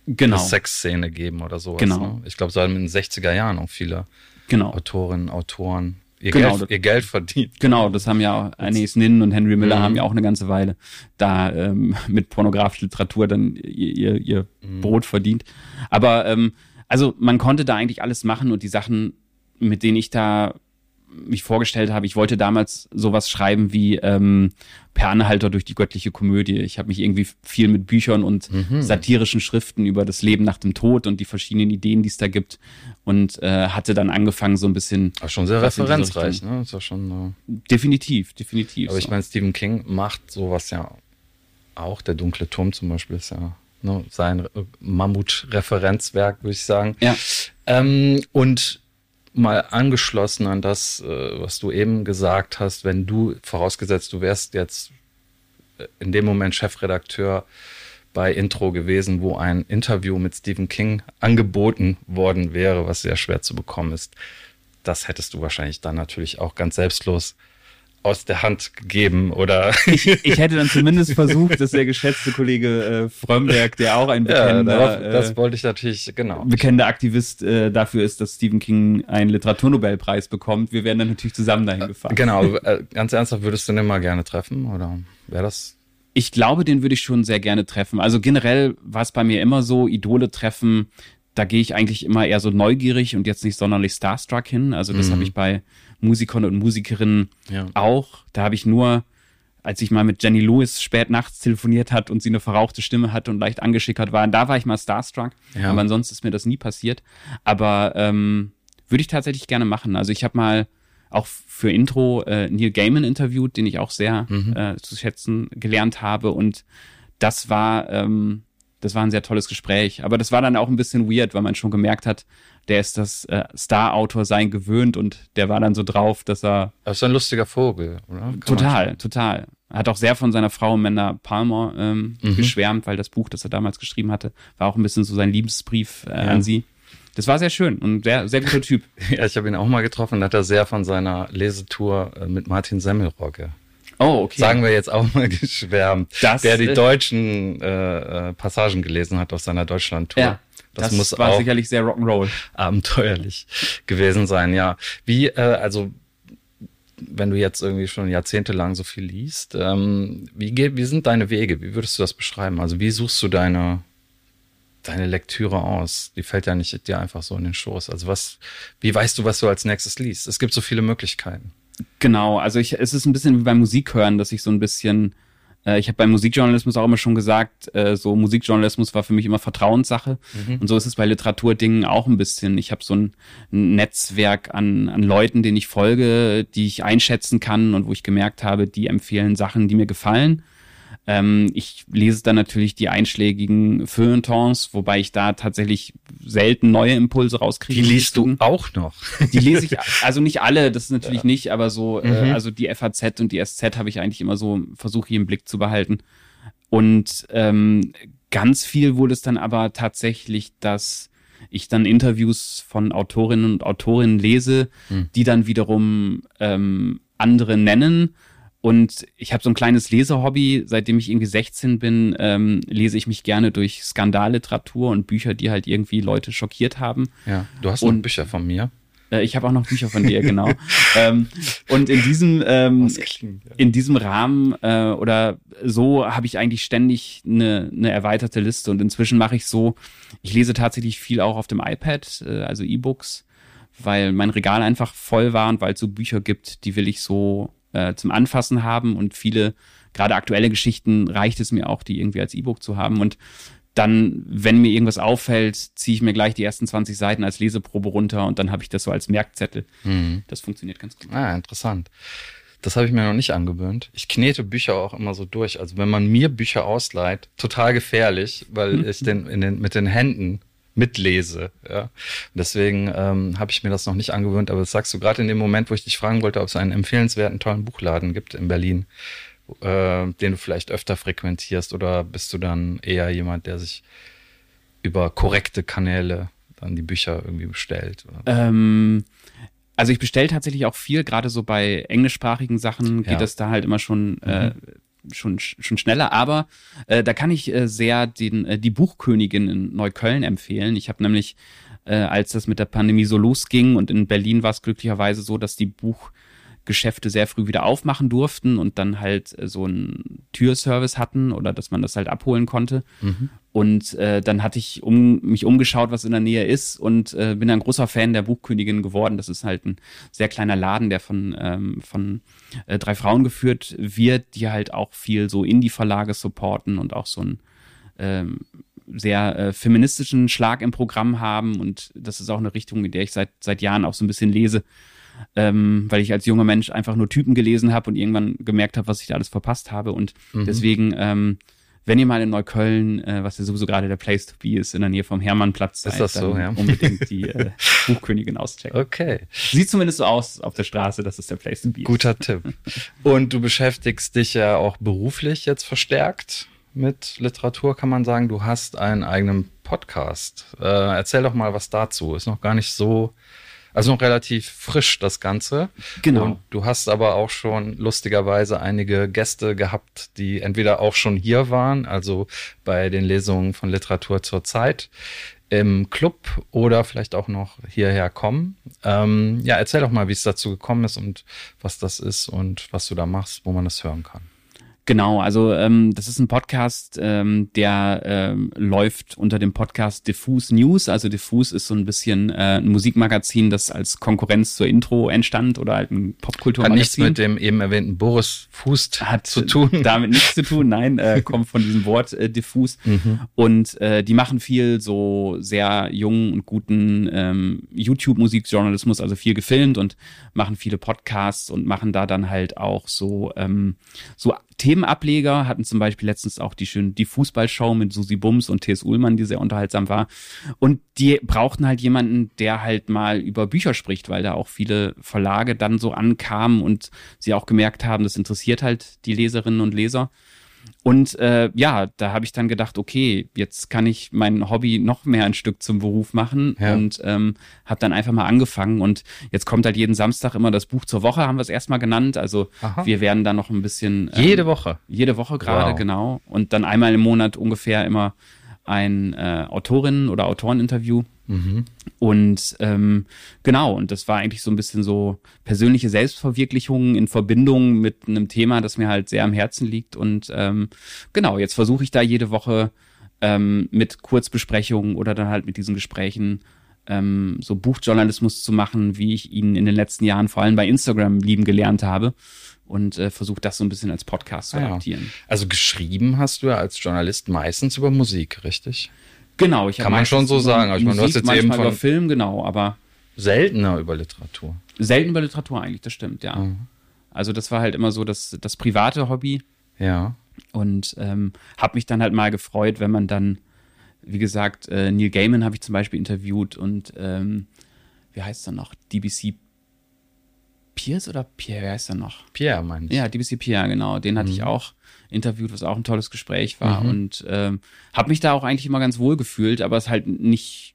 genau. eine Sexszene geben oder sowas. Genau. Ne? Ich glaube, so haben in den 60er Jahren auch viele genau. Autorinnen, Autoren ihr, Genau, Geld, ihr Geld verdient. Genau, das haben ja auch Anis Nin und Henry Miller Mhm. haben ja auch eine ganze Weile da ähm, mit pornografischer Literatur dann ihr, ihr, ihr Mhm. Brot verdient. Aber ähm, also man konnte da eigentlich alles machen und die Sachen, mit denen ich da mich vorgestellt habe, ich wollte damals sowas schreiben wie ähm, Per Anhalter durch die göttliche Komödie. Ich habe mich irgendwie viel mit Büchern und Mhm. satirischen Schriften über das Leben nach dem Tod und die verschiedenen Ideen, die es da gibt und äh, hatte dann angefangen so ein bisschen Aber schon sehr referenzreich, ne? Ist ja schon. Äh, definitiv, definitiv. aber ich so. meine, Stephen King macht sowas ja auch. Der dunkle Turm zum Beispiel ist ja ne, sein äh, Mammut-Referenzwerk, würde ich sagen. Ja. Ähm, und mal angeschlossen an das, äh, was du eben gesagt hast, wenn du, vorausgesetzt, du wärst jetzt äh, in dem Moment Chefredakteur bei Intro gewesen, wo ein Interview mit Stephen King angeboten worden wäre, was sehr schwer zu bekommen ist. Das hättest du wahrscheinlich dann natürlich auch ganz selbstlos aus der Hand gegeben oder ich hätte dann zumindest versucht, dass der geschätzte Kollege äh, Frömmberg, der auch ein ja, bekennender, darauf, das äh, wollte ich natürlich, genau. bekennender Aktivist äh, dafür ist, dass Stephen King einen Literaturnobelpreis bekommt. Wir wären dann natürlich zusammen dahin gefahren. Genau, äh, ganz ernsthaft, würdest du den mal gerne treffen oder wäre das? Ich glaube, den würde ich schon sehr gerne treffen. Also generell war es bei mir immer so, Idole treffen, da gehe ich eigentlich immer eher so neugierig und jetzt nicht sonderlich starstruck hin. Also das Mhm. habe ich bei Musikern und Musikerinnen Ja. auch. Da habe ich nur, als ich mal mit Jenny Lewis spät nachts telefoniert hat und sie eine verrauchte Stimme hatte und leicht angeschickert war, da war ich mal starstruck. Ja. Aber ansonsten ist mir das nie passiert. Aber ähm, würde ich tatsächlich gerne machen. Also ich habe mal auch für Intro äh, Neil Gaiman interviewt, den ich auch sehr Mhm. äh, zu schätzen gelernt habe. Und das war, ähm, das war ein sehr tolles Gespräch. Aber das war dann auch ein bisschen weird, weil man schon gemerkt hat, der ist das äh, Star-Autor sein gewöhnt und der war dann so drauf, dass er Das ist ein lustiger Vogel, oder? Kann total, total. Hat auch sehr von seiner Frau Amanda Palmer ähm, Mhm. geschwärmt, weil das Buch, das er damals geschrieben hatte, war auch ein bisschen so sein Liebesbrief äh, Ja. an sie. Das war sehr schön und sehr, sehr guter Typ. Ja, ich habe ihn auch mal getroffen, da hat er sehr von seiner Lesetour äh, mit Martin Semmelrogge, Oh, okay. sagen wir jetzt auch mal geschwärmt, Das, der die deutschen äh, äh, Passagen gelesen hat aus seiner Deutschlandtour. ja, Das, das, muss war auch sicherlich sehr Rock'n'Roll. abenteuerlich gewesen sein, ja. Wie, äh, also wenn du jetzt irgendwie schon jahrzehntelang so viel liest, ähm, wie, geht, wie sind deine Wege? Wie würdest du das beschreiben? Also wie suchst du deine, deine Lektüre aus? Die fällt ja nicht dir einfach so in den Schoß. Also was, wie weißt du, was du als nächstes liest? Es gibt so viele Möglichkeiten. Genau, also ich, es ist ein bisschen wie beim Musikhören, dass ich so ein bisschen, äh, ich habe beim Musikjournalismus auch immer schon gesagt, äh, so Musikjournalismus war für mich immer Vertrauenssache und so ist es bei Literaturdingen auch ein bisschen. Ich habe so ein, ein Netzwerk an, an Leuten, denen ich folge, die ich einschätzen kann und wo ich gemerkt habe, die empfehlen Sachen, die mir gefallen. Ähm, ich lese dann natürlich die einschlägigen Feuilletons, wobei ich da tatsächlich selten neue Impulse rauskriege. Die liest du auch noch. Die lese ich, also nicht alle, das ist natürlich nicht, aber so, äh, Mhm. also die FAZ und die SZ habe ich eigentlich immer so, versuche ich im Blick zu behalten. Und ähm, ganz viel wurde es dann aber tatsächlich, dass ich dann Interviews von Autorinnen und Autorinnen lese, Hm. die dann wiederum ähm, andere nennen. Und ich habe so ein kleines Lesehobby, seitdem ich irgendwie 16 bin, ähm, lese ich mich gerne durch Skandalliteratur und Bücher, die halt irgendwie Leute schockiert haben. Ja, du hast noch Und- Bücher von mir. Äh, ich habe auch noch Bücher von dir, genau. ähm, und in diesem, ähm, klingt, ja. in diesem Rahmen äh, oder so habe ich eigentlich ständig eine, eine erweiterte Liste. Und inzwischen mache ich so, ich lese tatsächlich viel auch auf dem iPad, äh, also E-Books, weil mein Regal einfach voll war und weil es so Bücher gibt, die will ich so äh, zum Anfassen haben und viele, gerade aktuelle Geschichten, reicht es mir auch, die irgendwie als E-Book zu haben. Und dann, wenn mir irgendwas auffällt, ziehe ich mir gleich die ersten 20 Seiten als Leseprobe runter und dann habe ich das so als Merkzettel. Mhm. Das funktioniert ganz gut. Ah, interessant. Das habe ich mir noch nicht angewöhnt. Ich knete Bücher auch immer so durch. Also wenn man mir Bücher ausleiht, total gefährlich, weil mhm. ich den, den mit den Händen mitlese. Ja. deswegen ähm, habe ich mir das noch nicht angewöhnt, aber das sagst du gerade in dem Moment, wo ich dich fragen wollte, ob es einen empfehlenswerten, tollen Buchladen gibt in Berlin, äh, den du vielleicht öfter frequentierst oder bist du dann eher jemand, der sich über korrekte Kanäle dann die Bücher irgendwie bestellt? Ähm, also ich bestelle tatsächlich auch viel, gerade so bei englischsprachigen Sachen geht ja. das da halt immer schon äh, mhm. Schon, schon schneller, aber äh, da kann ich äh, sehr den, äh, die Buchkönigin in Neukölln empfehlen. Ich habe nämlich, äh, als das mit der Pandemie so losging und in Berlin war es glücklicherweise so, dass die Buch Geschäfte sehr früh wieder aufmachen durften und dann halt äh, so einen Türservice hatten oder dass man das halt abholen konnte. Mhm. Und äh, dann hatte ich um, mich umgeschaut, was in der Nähe ist und äh, bin ein großer Fan der Buchkönigin geworden. Das ist halt ein sehr kleiner Laden, der von, ähm, von äh, drei Frauen geführt wird, die halt auch viel so Indie-Verlage supporten und auch so ein ähm, sehr äh, feministischen Schlag im Programm haben. Und das ist auch eine Richtung, in der ich seit, seit Jahren auch so ein bisschen lese ähm, weil ich als junger Mensch einfach nur Typen gelesen habe und irgendwann gemerkt habe, was ich da alles verpasst habe. Und mhm. deswegen, ähm, wenn ihr mal in Neukölln, äh, was ja sowieso gerade der Place to be ist, in der Nähe vom Hermannplatz seid, ist das so, ja? unbedingt die äh, Buchkönigin auschecken. Okay. Sieht zumindest so aus auf der Straße, dass es der Place to be Guter ist. Tipp. Und du beschäftigst dich ja auch beruflich jetzt verstärkt mit Literatur, kann man sagen. Du hast einen eigenen Podcast. Äh, erzähl doch mal was dazu. Ist noch gar nicht so also noch relativ frisch das Ganze. Genau. Und du hast aber auch schon lustigerweise einige Gäste gehabt, die entweder auch schon hier waren, also bei den Lesungen von Literatur zur Zeit im Club oder vielleicht auch noch hierher kommen. Ähm, ja, erzähl doch mal, wie es dazu gekommen ist und was das ist und was du da machst, wo man das hören kann. Genau, also ähm, das ist ein Podcast, ähm, der ähm, läuft unter dem Podcast Diffuse News. Also Diffuse ist so ein bisschen äh, ein Musikmagazin, das als Konkurrenz zur Intro entstand oder halt ein Popkulturmagazin. Hat nichts mit dem eben erwähnten Boris Fußt hat zu tun. Damit nichts zu tun, nein, äh, kommt von diesem Wort äh, Diffuse. Mhm. Und äh, die machen viel so sehr jungen und guten ähm, YouTube-Musikjournalismus, also viel gefilmt und machen viele Podcasts und machen da dann halt auch so ähm, so Themenableger, hatten zum Beispiel letztens auch die schöne die Fußballshow mit Susi Bums und T.S. Ullmann, die sehr unterhaltsam war. Und die brauchten halt jemanden, der halt mal über Bücher spricht, weil da auch viele Verlage dann so ankamen und sie auch gemerkt haben, das interessiert halt die Leserinnen und Leser. Und äh, ja, da habe ich dann gedacht, okay, jetzt kann ich mein Hobby noch mehr ein Stück zum Beruf machen ja. und ähm, habe dann einfach mal angefangen. Und jetzt kommt halt jeden Samstag immer das Buch zur Woche, haben wir es erstmal genannt. Also Aha. wir werden dann noch ein bisschen. Ähm, jede Woche. Jede Woche gerade, wow. genau. Und dann einmal im Monat ungefähr immer ein äh, Autorinnen- oder Autoreninterview. Mhm. Und ähm, genau, und das war eigentlich so ein bisschen so persönliche Selbstverwirklichung in Verbindung mit einem Thema, das mir halt sehr am Herzen liegt. Und ähm, genau, jetzt versuche ich da jede Woche ähm, mit Kurzbesprechungen oder dann halt mit diesen Gesprächen ähm, so Buchjournalismus zu machen, wie ich ihn in den letzten Jahren vor allem bei Instagram lieben gelernt habe und äh, versuche das so ein bisschen als Podcast zu ah adaptieren. Also geschrieben hast du ja als Journalist meistens über Musik, richtig? Genau, ich kann man schon so sagen. Also ich meine, du hast jetzt eben von über Film, genau, aber seltener über Literatur. Selten über Literatur eigentlich, das stimmt, ja. Mhm. Also das war halt immer so das, das private Hobby. Ja. Und ähm, habe mich dann halt mal gefreut, wenn man dann, wie gesagt, äh, Neil Gaiman habe ich zum Beispiel interviewt und ähm, wie heißt er noch? DBC Pierce oder Pierre, wie heißt er noch? Pierre, meine ich. Ja, DBC Pierre, genau. Den hatte mhm. ich auch interviewt, was auch ein tolles Gespräch war. Mhm. Und ähm, habe mich da auch eigentlich immer ganz wohl gefühlt, aber es halt nicht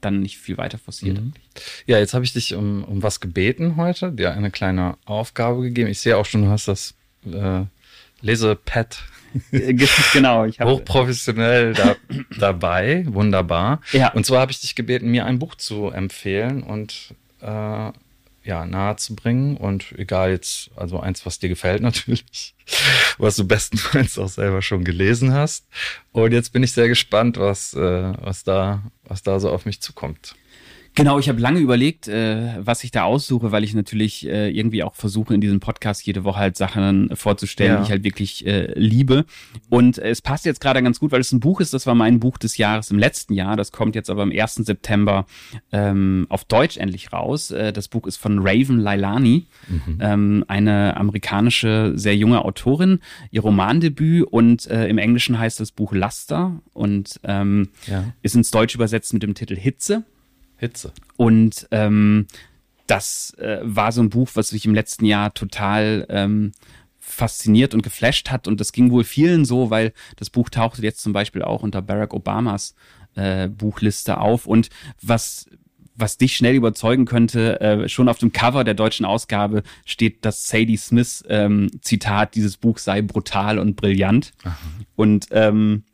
dann nicht viel weiter forciert. Mhm. Ja, jetzt habe ich dich um, um was gebeten heute, dir eine kleine Aufgabe gegeben. Ich sehe auch schon, du hast das äh, Lesepad genau, ich habe hochprofessionell da, dabei, wunderbar. Ja. Und zwar habe ich dich gebeten, mir ein Buch zu empfehlen und äh, ja, nahe zu bringen. Und egal jetzt, also eins, was dir gefällt natürlich, was du bestenfalls auch selber schon gelesen hast. Und jetzt bin ich sehr gespannt, was, äh, was da, was da so auf mich zukommt. Genau, ich habe lange überlegt, äh, was ich da aussuche, weil ich natürlich äh, irgendwie auch versuche, in diesem Podcast jede Woche halt Sachen vorzustellen, ja. die ich halt wirklich äh, liebe. Und es passt jetzt gerade ganz gut, weil es ein Buch ist, das war mein Buch des Jahres im letzten Jahr. Das kommt jetzt aber am 1. September ähm, auf Deutsch endlich raus. Äh, das Buch ist von Raven Lailani, mhm. ähm, eine amerikanische, sehr junge Autorin, ihr Romandebüt und äh, im Englischen heißt das Buch Laster und ähm, ja. ist ins Deutsch übersetzt mit dem Titel Hitze. Hitze. Und ähm, das äh, war so ein Buch, was mich im letzten Jahr total ähm, fasziniert und geflasht hat. Und das ging wohl vielen so, weil das Buch tauchte jetzt zum Beispiel auch unter Barack Obamas äh, Buchliste auf. Und was was dich schnell überzeugen könnte, äh, schon auf dem Cover der deutschen Ausgabe steht das Sadie Smith ähm, Zitat, dieses Buch sei brutal und brillant. Aha. Und ähm,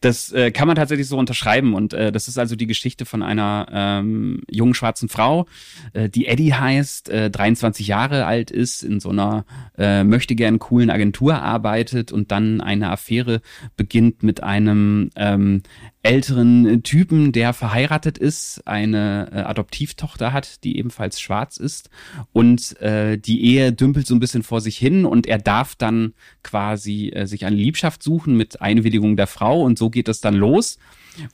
das äh, kann man tatsächlich so unterschreiben und äh, das ist also die Geschichte von einer ähm, jungen schwarzen Frau, äh, die Eddie heißt, äh, 23 Jahre alt ist, in so einer äh, möchte gern coolen Agentur arbeitet und dann eine Affäre beginnt mit einem ähm, älteren Typen, der verheiratet ist, eine äh, Adoptivtochter hat, die ebenfalls schwarz ist und äh, die Ehe dümpelt so ein bisschen vor sich hin und er darf dann quasi äh, sich eine Liebschaft suchen mit Einwilligung der Frau und so geht es dann los.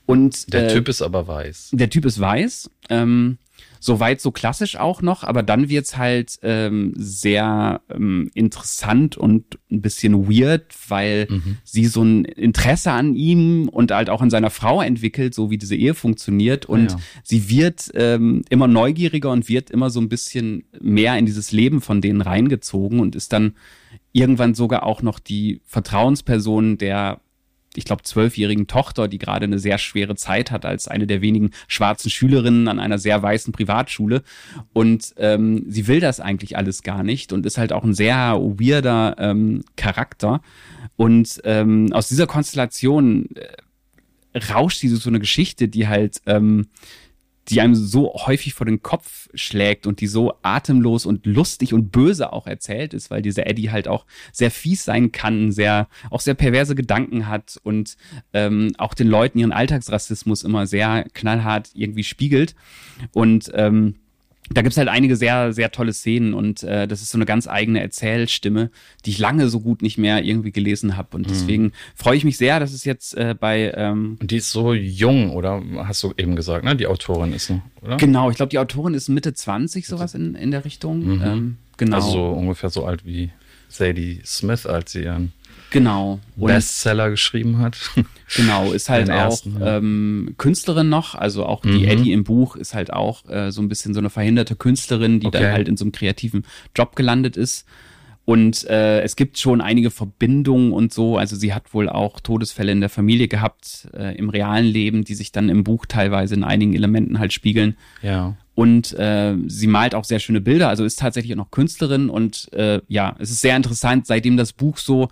Und der äh, Typ ist aber weiß. Der Typ ist weiß. Ähm, Soweit so klassisch auch noch, aber dann wird's halt ähm, sehr ähm, interessant und ein bisschen weird, weil mhm. sie so ein Interesse an ihm und halt auch an seiner Frau entwickelt, so wie diese Ehe funktioniert. Und ja. sie wird ähm, immer neugieriger und wird immer so ein bisschen mehr in dieses Leben von denen reingezogen und ist dann irgendwann sogar auch noch die Vertrauensperson der ich glaube, zwölfjährigen Tochter, die gerade eine sehr schwere Zeit hat als eine der wenigen schwarzen Schülerinnen an einer sehr weißen Privatschule. Und ähm, sie will das eigentlich alles gar nicht und ist halt auch ein sehr weirder ähm, Charakter. Und ähm, aus dieser Konstellation äh, rauscht sie so eine Geschichte, die halt ähm, die einem so häufig vor den Kopf schlägt und die so atemlos und lustig und böse auch erzählt ist, weil dieser Eddie halt auch sehr fies sein kann, sehr auch sehr perverse Gedanken hat und ähm, auch den Leuten ihren Alltagsrassismus immer sehr knallhart irgendwie spiegelt. Und ähm, da gibt's halt einige sehr, sehr tolle Szenen und äh, das ist so eine ganz eigene Erzählstimme, die ich lange so gut nicht mehr irgendwie gelesen habe. Und mhm. deswegen freue ich mich sehr, dass es jetzt äh, bei. Ähm, und die ist so jung, oder hast du eben gesagt, ne? Die Autorin ist oder? Genau, ich glaube, die Autorin ist Mitte 20, sowas in, in der Richtung. Mhm. Ähm, genau. Also so ungefähr so alt wie Sadie Smith, als sie ihren genau. Und Bestseller geschrieben hat. Genau, ist halt auch ersten, ja. ähm, Künstlerin noch, also auch die mhm. Eddie im Buch ist halt auch äh, so ein bisschen so eine verhinderte Künstlerin, die okay. dann halt in so einem kreativen Job gelandet ist. Und äh, es gibt schon einige Verbindungen und so. Also sie hat wohl auch Todesfälle in der Familie gehabt, äh, im realen Leben, die sich dann im Buch teilweise in einigen Elementen halt spiegeln. Ja. Und äh, sie malt auch sehr schöne Bilder, also ist tatsächlich auch noch Künstlerin. Und äh, ja, es ist sehr interessant, seitdem das Buch so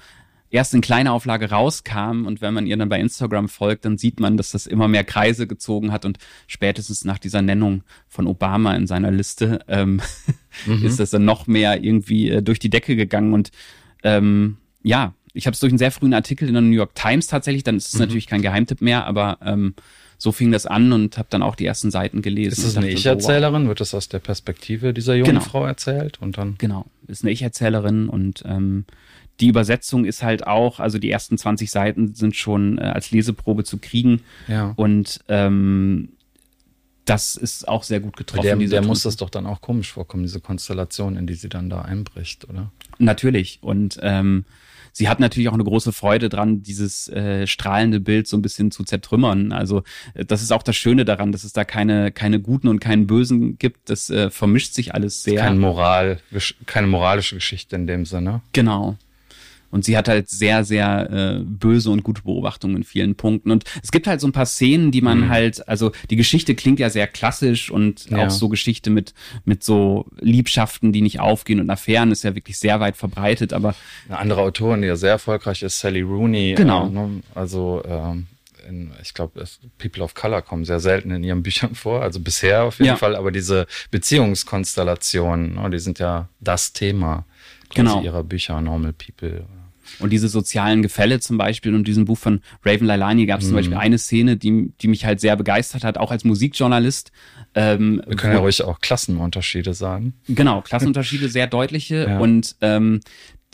erst in kleiner Auflage rauskam und wenn man ihr dann bei Instagram folgt, dann sieht man, dass das immer mehr Kreise gezogen hat und spätestens nach dieser Nennung von Obama in seiner Liste ähm, mhm. ist das dann noch mehr irgendwie äh, durch die Decke gegangen und ähm, ja, ich habe es durch einen sehr frühen Artikel in der New York Times tatsächlich, dann ist es mhm. natürlich kein Geheimtipp mehr, aber ähm, so fing das an und habe dann auch die ersten Seiten gelesen. Ist das eine Ich-Erzählerin? Wird das aus der Perspektive dieser jungen genau. Frau erzählt? Und dann genau, ist eine Ich-Erzählerin und ähm, die Übersetzung ist halt auch, also die ersten 20 Seiten sind schon äh, als Leseprobe zu kriegen. Ja. Und ähm, das ist auch sehr gut getroffen. Der, der muss das doch dann auch komisch vorkommen, diese Konstellation, in die sie dann da einbricht, oder? Natürlich. Und ähm, sie hat natürlich auch eine große Freude dran, dieses äh, strahlende Bild so ein bisschen zu zertrümmern. Also äh, das ist auch das Schöne daran, dass es da keine, keine guten und keinen Bösen gibt. Das äh, vermischt sich alles sehr. Keine Moral, keine moralische Geschichte in dem Sinne. Genau. Und sie hat halt sehr, sehr äh, böse und gute Beobachtungen in vielen Punkten. Und es gibt halt so ein paar Szenen, die man mhm. halt, also die Geschichte klingt ja sehr klassisch und ja. auch so Geschichte mit, mit so Liebschaften, die nicht aufgehen und Affären ist ja wirklich sehr weit verbreitet. Aber eine andere Autorin, die ja sehr erfolgreich ist, Sally Rooney. Genau. Äh, ne? Also ähm, in, ich glaube, People of Color kommen sehr selten in ihren Büchern vor, also bisher auf jeden ja. Fall, aber diese Beziehungskonstellationen, ne, die sind ja das Thema genau. ihrer Bücher, Normal People. Und diese sozialen Gefälle zum Beispiel und diesem Buch von Raven Lailani gab es mhm. zum Beispiel eine Szene, die, die mich halt sehr begeistert hat, auch als Musikjournalist. Ähm, Wir können ja ruhig auch Klassenunterschiede sagen. Genau, Klassenunterschiede, sehr deutliche. Ja. Und ähm,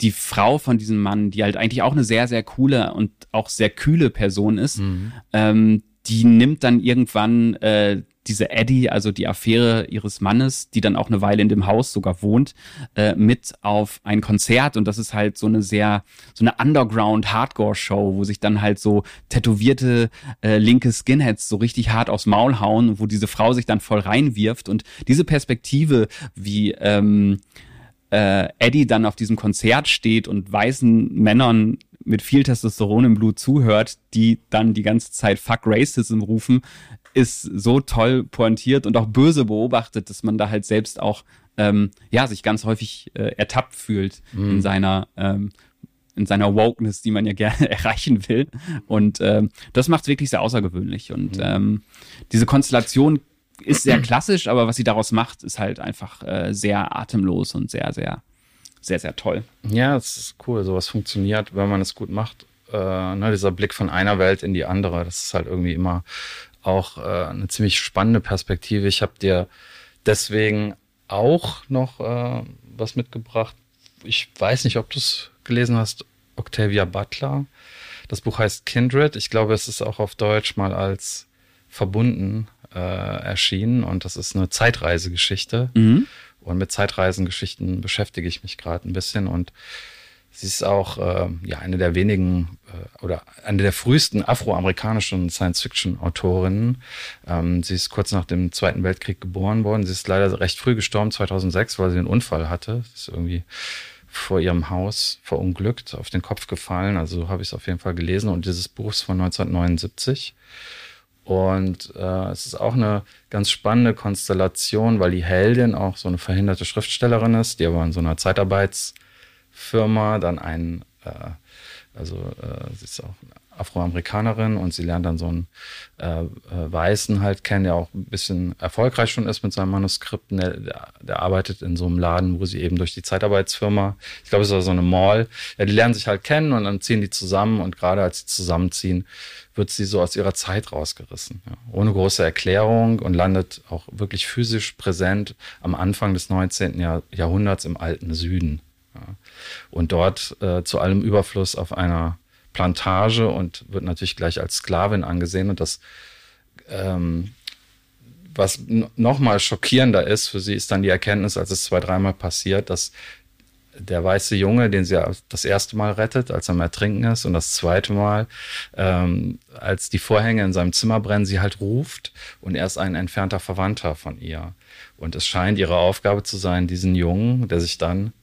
die Frau von diesem Mann, die halt eigentlich auch eine sehr, sehr coole und auch sehr kühle Person ist, mhm. ähm, die nimmt dann irgendwann äh, diese Eddie, also die Affäre ihres Mannes, die dann auch eine Weile in dem Haus sogar wohnt, äh, mit auf ein Konzert. Und das ist halt so eine sehr, so eine Underground-Hardcore-Show, wo sich dann halt so tätowierte äh, linke Skinheads so richtig hart aufs Maul hauen, wo diese Frau sich dann voll reinwirft. Und diese Perspektive, wie ähm, äh, Eddie dann auf diesem Konzert steht und weißen Männern mit viel Testosteron im Blut zuhört, die dann die ganze Zeit Fuck Racism rufen, ist so toll pointiert und auch böse beobachtet, dass man da halt selbst auch ähm, ja sich ganz häufig äh, ertappt fühlt mhm. in seiner ähm, in seiner Wokeness, die man ja gerne erreichen will. Und ähm, das macht es wirklich sehr außergewöhnlich. Und mhm. ähm, diese Konstellation ist sehr klassisch, aber was sie daraus macht, ist halt einfach äh, sehr atemlos und sehr, sehr, sehr, sehr toll. Ja, es ist cool. Sowas funktioniert, wenn man es gut macht. Äh, ne, dieser Blick von einer Welt in die andere, das ist halt irgendwie immer auch äh, eine ziemlich spannende Perspektive. Ich habe dir deswegen auch noch äh, was mitgebracht. Ich weiß nicht, ob du es gelesen hast, Octavia Butler. Das Buch heißt Kindred. Ich glaube, es ist auch auf Deutsch mal als verbunden äh, erschienen und das ist eine Zeitreisegeschichte. Mhm. Und mit Zeitreisengeschichten beschäftige ich mich gerade ein bisschen und sie ist auch äh, ja eine der wenigen äh, oder eine der frühesten afroamerikanischen Science-Fiction-Autorinnen. Ähm, sie ist kurz nach dem Zweiten Weltkrieg geboren worden. Sie ist leider recht früh gestorben, 2006, weil sie einen Unfall hatte. Sie ist irgendwie vor ihrem Haus verunglückt, auf den Kopf gefallen. Also habe ich es auf jeden Fall gelesen. Und dieses Buch ist von 1979. Und äh, es ist auch eine ganz spannende Konstellation, weil die Heldin auch so eine verhinderte Schriftstellerin ist, die aber in so einer Zeitarbeitsfirma dann einen, äh, also äh, sie ist auch Afroamerikanerin und sie lernt dann so einen äh, äh, Weißen halt kennen, der auch ein bisschen erfolgreich schon ist mit seinem Manuskripten. Der, der, der, arbeitet in so einem Laden, wo sie eben durch die Zeitarbeitsfirma, ich glaube, es ist so eine Mall, ja, die lernen sich halt kennen und dann ziehen die zusammen und gerade als sie zusammenziehen, wird sie so aus ihrer Zeit rausgerissen. Ja, ohne große Erklärung und landet auch wirklich physisch präsent am Anfang des 19. Jahr, Jahrhunderts im alten Süden. Und dort äh, zu allem Überfluss auf einer Plantage und wird natürlich gleich als Sklavin angesehen. Und das, ähm, was noch mal schockierender ist für sie, ist dann die Erkenntnis, als es zwei, dreimal passiert, dass der weiße Junge, den sie das erste Mal rettet, als er am Ertrinken ist, und das zweite Mal, ähm, als die Vorhänge in seinem Zimmer brennen, sie halt ruft und er ist ein entfernter Verwandter von ihr. Und es scheint ihre Aufgabe zu sein, diesen Jungen, der sich dann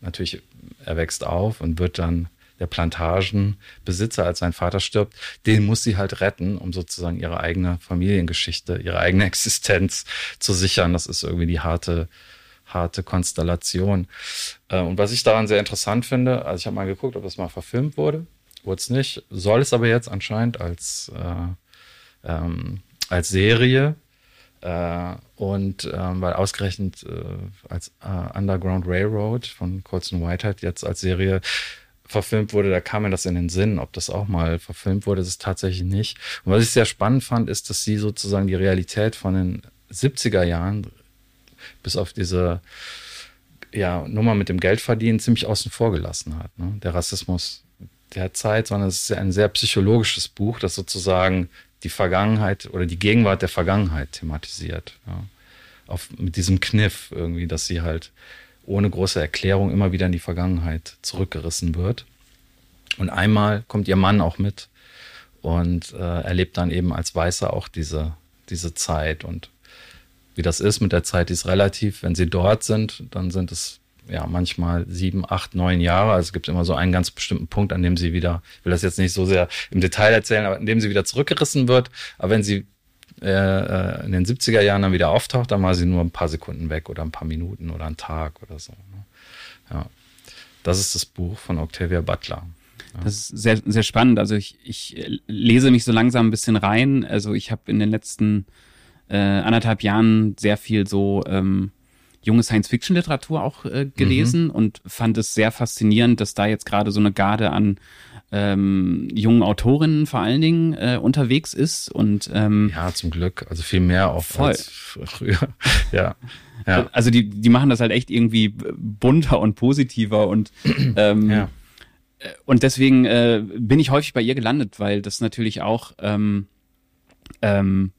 natürlich, er wächst auf und wird dann der Plantagenbesitzer, als sein Vater stirbt, den muss sie halt retten, um sozusagen ihre eigene Familiengeschichte, ihre eigene Existenz zu sichern. Das ist irgendwie die harte, harte Konstellation. Äh, und was ich daran sehr interessant finde, also ich habe mal geguckt, ob das mal verfilmt wurde, wurde es nicht, soll es aber jetzt anscheinend als, äh, ähm, als Serie äh, und ähm, weil ausgerechnet äh, als äh, Underground Railroad von Colson Whitehead jetzt als Serie verfilmt wurde, da kam mir das in den Sinn, ob das auch mal verfilmt wurde, ist es tatsächlich nicht. Und was ich sehr spannend fand, ist, dass sie sozusagen die Realität von den 70er Jahren bis auf diese ja, Nummer mit dem Geldverdienen ziemlich außen vor gelassen hat. Ne? Der Rassismus der Zeit, sondern es ist ein sehr psychologisches Buch, das sozusagen die Vergangenheit oder die Gegenwart der Vergangenheit thematisiert. Ja? Auf, mit diesem Kniff irgendwie, dass sie halt ohne große Erklärung immer wieder in die Vergangenheit zurückgerissen wird. Und einmal kommt ihr Mann auch mit und äh, erlebt dann eben als Weißer auch diese, diese Zeit. Und wie das ist mit der Zeit, die ist relativ. Wenn sie dort sind, dann sind es ja manchmal sieben, acht, neun Jahre. Also es gibt immer so einen ganz bestimmten Punkt, an dem sie wieder, will das jetzt nicht so sehr im Detail erzählen, aber an dem sie wieder zurückgerissen wird. Aber wenn sie äh, äh, in den 70er Jahren dann wieder auftaucht, dann war sie nur ein paar Sekunden weg oder ein paar Minuten oder ein Tag oder so. Ne? Ja. Das ist das Buch von Octavia Butler. Das ist sehr, sehr spannend. Also ich, ich lese mich so langsam ein bisschen rein. Also ich habe in den letzten äh, anderthalb Jahren sehr viel so ähm, junge Science-Fiction-Literatur auch äh, gelesen mhm. und fand es sehr faszinierend, dass da jetzt gerade so eine Garde an ähm, jungen Autorinnen vor allen Dingen äh, unterwegs ist und ähm, ja zum Glück also viel mehr auch voll. als früher ja ja. Also die, die machen das halt echt irgendwie bunter und positiver und ähm, ja. und deswegen äh, bin ich häufig bei ihr gelandet, weil das natürlich auch ähm, ähm,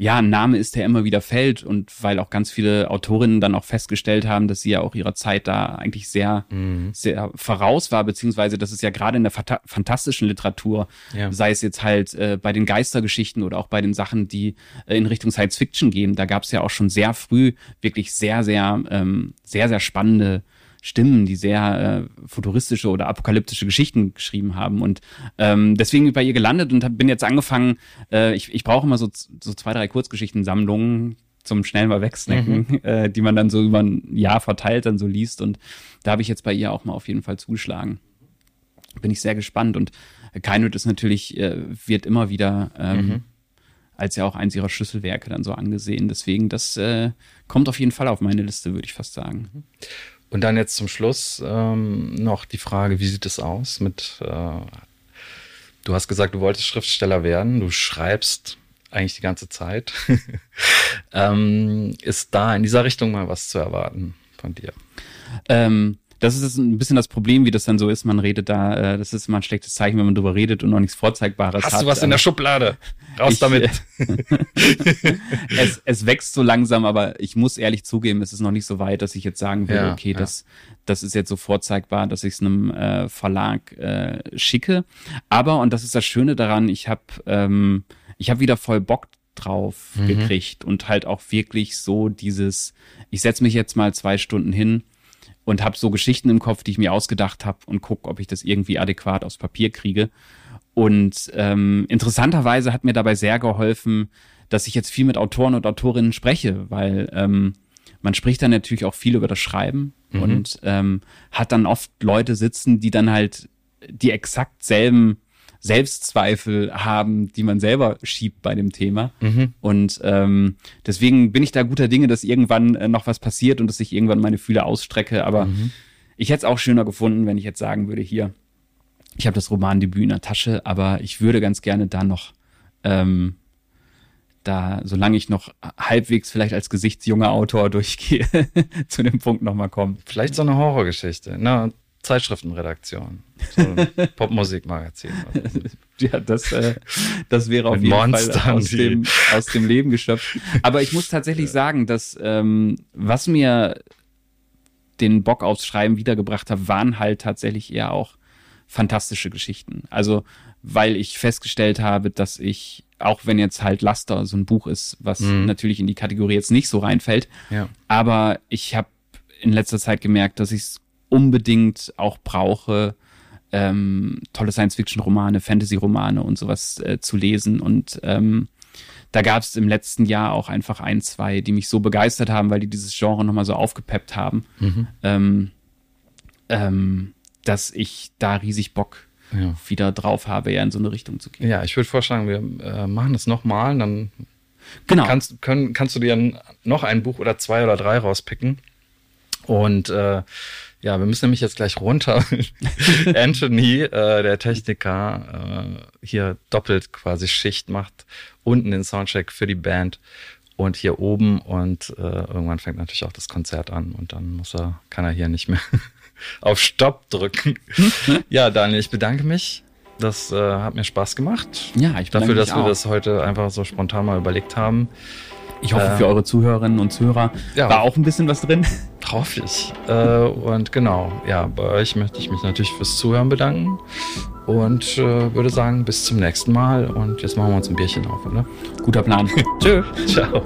ja, ein Name ist, der immer wieder fällt und weil auch ganz viele Autorinnen dann auch festgestellt haben, dass sie ja auch ihrer Zeit da eigentlich sehr, mhm. sehr voraus war, beziehungsweise dass es ja gerade in der fantastischen Literatur, ja. sei es jetzt halt äh, bei den Geistergeschichten oder auch bei den Sachen, die äh, in Richtung Science Fiction gehen, da gab es ja auch schon sehr früh wirklich sehr, sehr, ähm, sehr, sehr spannende Stimmen, die sehr äh, futuristische oder apokalyptische Geschichten geschrieben haben. Und ähm, deswegen bin ich bei ihr gelandet und hab, bin jetzt angefangen, äh, ich, ich brauche immer so, so zwei, drei Kurzgeschichtensammlungen zum schnell mal wegsnacken, mhm. äh, die man dann so über ein Jahr verteilt dann so liest. Und da habe ich jetzt bei ihr auch mal auf jeden Fall zugeschlagen. Bin ich sehr gespannt. Und Keinwood ist natürlich, äh, wird immer wieder ähm, mhm. als ja auch eins ihrer Schlüsselwerke dann so angesehen. Deswegen, das äh, kommt auf jeden Fall auf meine Liste, würde ich fast sagen. Und dann jetzt zum Schluss ähm, noch die Frage, wie sieht es aus mit, äh, du hast gesagt, du wolltest Schriftsteller werden, du schreibst eigentlich die ganze Zeit. ähm, ist da in dieser Richtung mal was zu erwarten von dir? Ähm, das ist ein bisschen das Problem, wie das dann so ist. Man redet da, äh, das ist immer ein schlechtes Zeichen, wenn man drüber redet und noch nichts Vorzeigbares Hast hat. Hast du was in der Schublade? Raus ich, damit. es, es wächst so langsam, aber ich muss ehrlich zugeben, es ist noch nicht so weit, dass ich jetzt sagen würde, ja, okay, ja. das, das ist jetzt so vorzeigbar, dass ich es einem äh, Verlag äh, schicke. Aber, und das ist das Schöne daran, ich habe ähm, ich hab wieder voll Bock drauf mhm. gekriegt und halt auch wirklich so dieses, ich setze mich jetzt mal zwei Stunden hin und habe so Geschichten im Kopf, die ich mir ausgedacht habe und gucke, ob ich das irgendwie adäquat aufs Papier kriege. Und ähm, interessanterweise hat mir dabei sehr geholfen, dass ich jetzt viel mit Autoren und Autorinnen spreche, weil ähm, man spricht dann natürlich auch viel über das Schreiben mhm. und ähm, hat dann oft Leute sitzen, die dann halt die exakt selben Selbstzweifel haben, die man selber schiebt bei dem Thema. Mhm. Und ähm, deswegen bin ich da guter Dinge, dass irgendwann äh, noch was passiert und dass ich irgendwann meine Fühler ausstrecke. Aber mhm. ich hätte es auch schöner gefunden, wenn ich jetzt sagen würde, hier, ich habe das Romandebüt in der Tasche, aber ich würde ganz gerne da noch ähm, da, solange ich noch halbwegs vielleicht als gesichtsjunger Autor durchgehe, zu dem Punkt nochmal kommen. Vielleicht so eine Horrorgeschichte. Na, Zeitschriftenredaktion. So Popmusikmagazin. ja, das, äh, das wäre auf jeden Monstern, Fall aus dem, aus dem Leben geschöpft. Aber ich muss tatsächlich ja. sagen, dass ähm, was mir den Bock aufs Schreiben wiedergebracht hat, waren halt tatsächlich eher auch fantastische Geschichten. Also, weil ich festgestellt habe, dass ich, auch wenn jetzt halt Laster so ein Buch ist, was mhm. natürlich in die Kategorie jetzt nicht so reinfällt, ja. aber ich habe in letzter Zeit gemerkt, dass ich es unbedingt auch brauche, ähm, tolle Science-Fiction-Romane, Fantasy-Romane und sowas äh, zu lesen. Und ähm, da gab es im letzten Jahr auch einfach ein, zwei, die mich so begeistert haben, weil die dieses Genre nochmal so aufgepeppt haben, mhm. ähm, ähm, dass ich da riesig Bock ja. wieder drauf habe, eher in so eine Richtung zu gehen. Ja, ich würde vorschlagen, wir äh, machen das nochmal, dann genau. kannst, können, kannst du dir noch ein Buch oder zwei oder drei rauspicken. Und äh, ja, wir müssen nämlich jetzt gleich runter. Anthony, äh, der Techniker, äh, hier doppelt quasi Schicht macht. Unten den Soundcheck für die Band und hier oben und äh, irgendwann fängt natürlich auch das Konzert an und dann muss er, kann er hier nicht mehr auf Stopp drücken. ja, Daniel, ich bedanke mich. Das äh, hat mir Spaß gemacht. Ja, ich dafür, dass wir das heute einfach so spontan mal überlegt haben. Ich hoffe, für ähm, eure Zuhörerinnen und Zuhörer ja, war auch ein bisschen was drin. Hoffe ich. äh, und genau, ja, bei euch möchte ich mich natürlich fürs Zuhören bedanken und äh, würde sagen, bis zum nächsten Mal. Und jetzt machen wir uns ein Bierchen auf, oder? Guter Plan. Tschö. Ciao.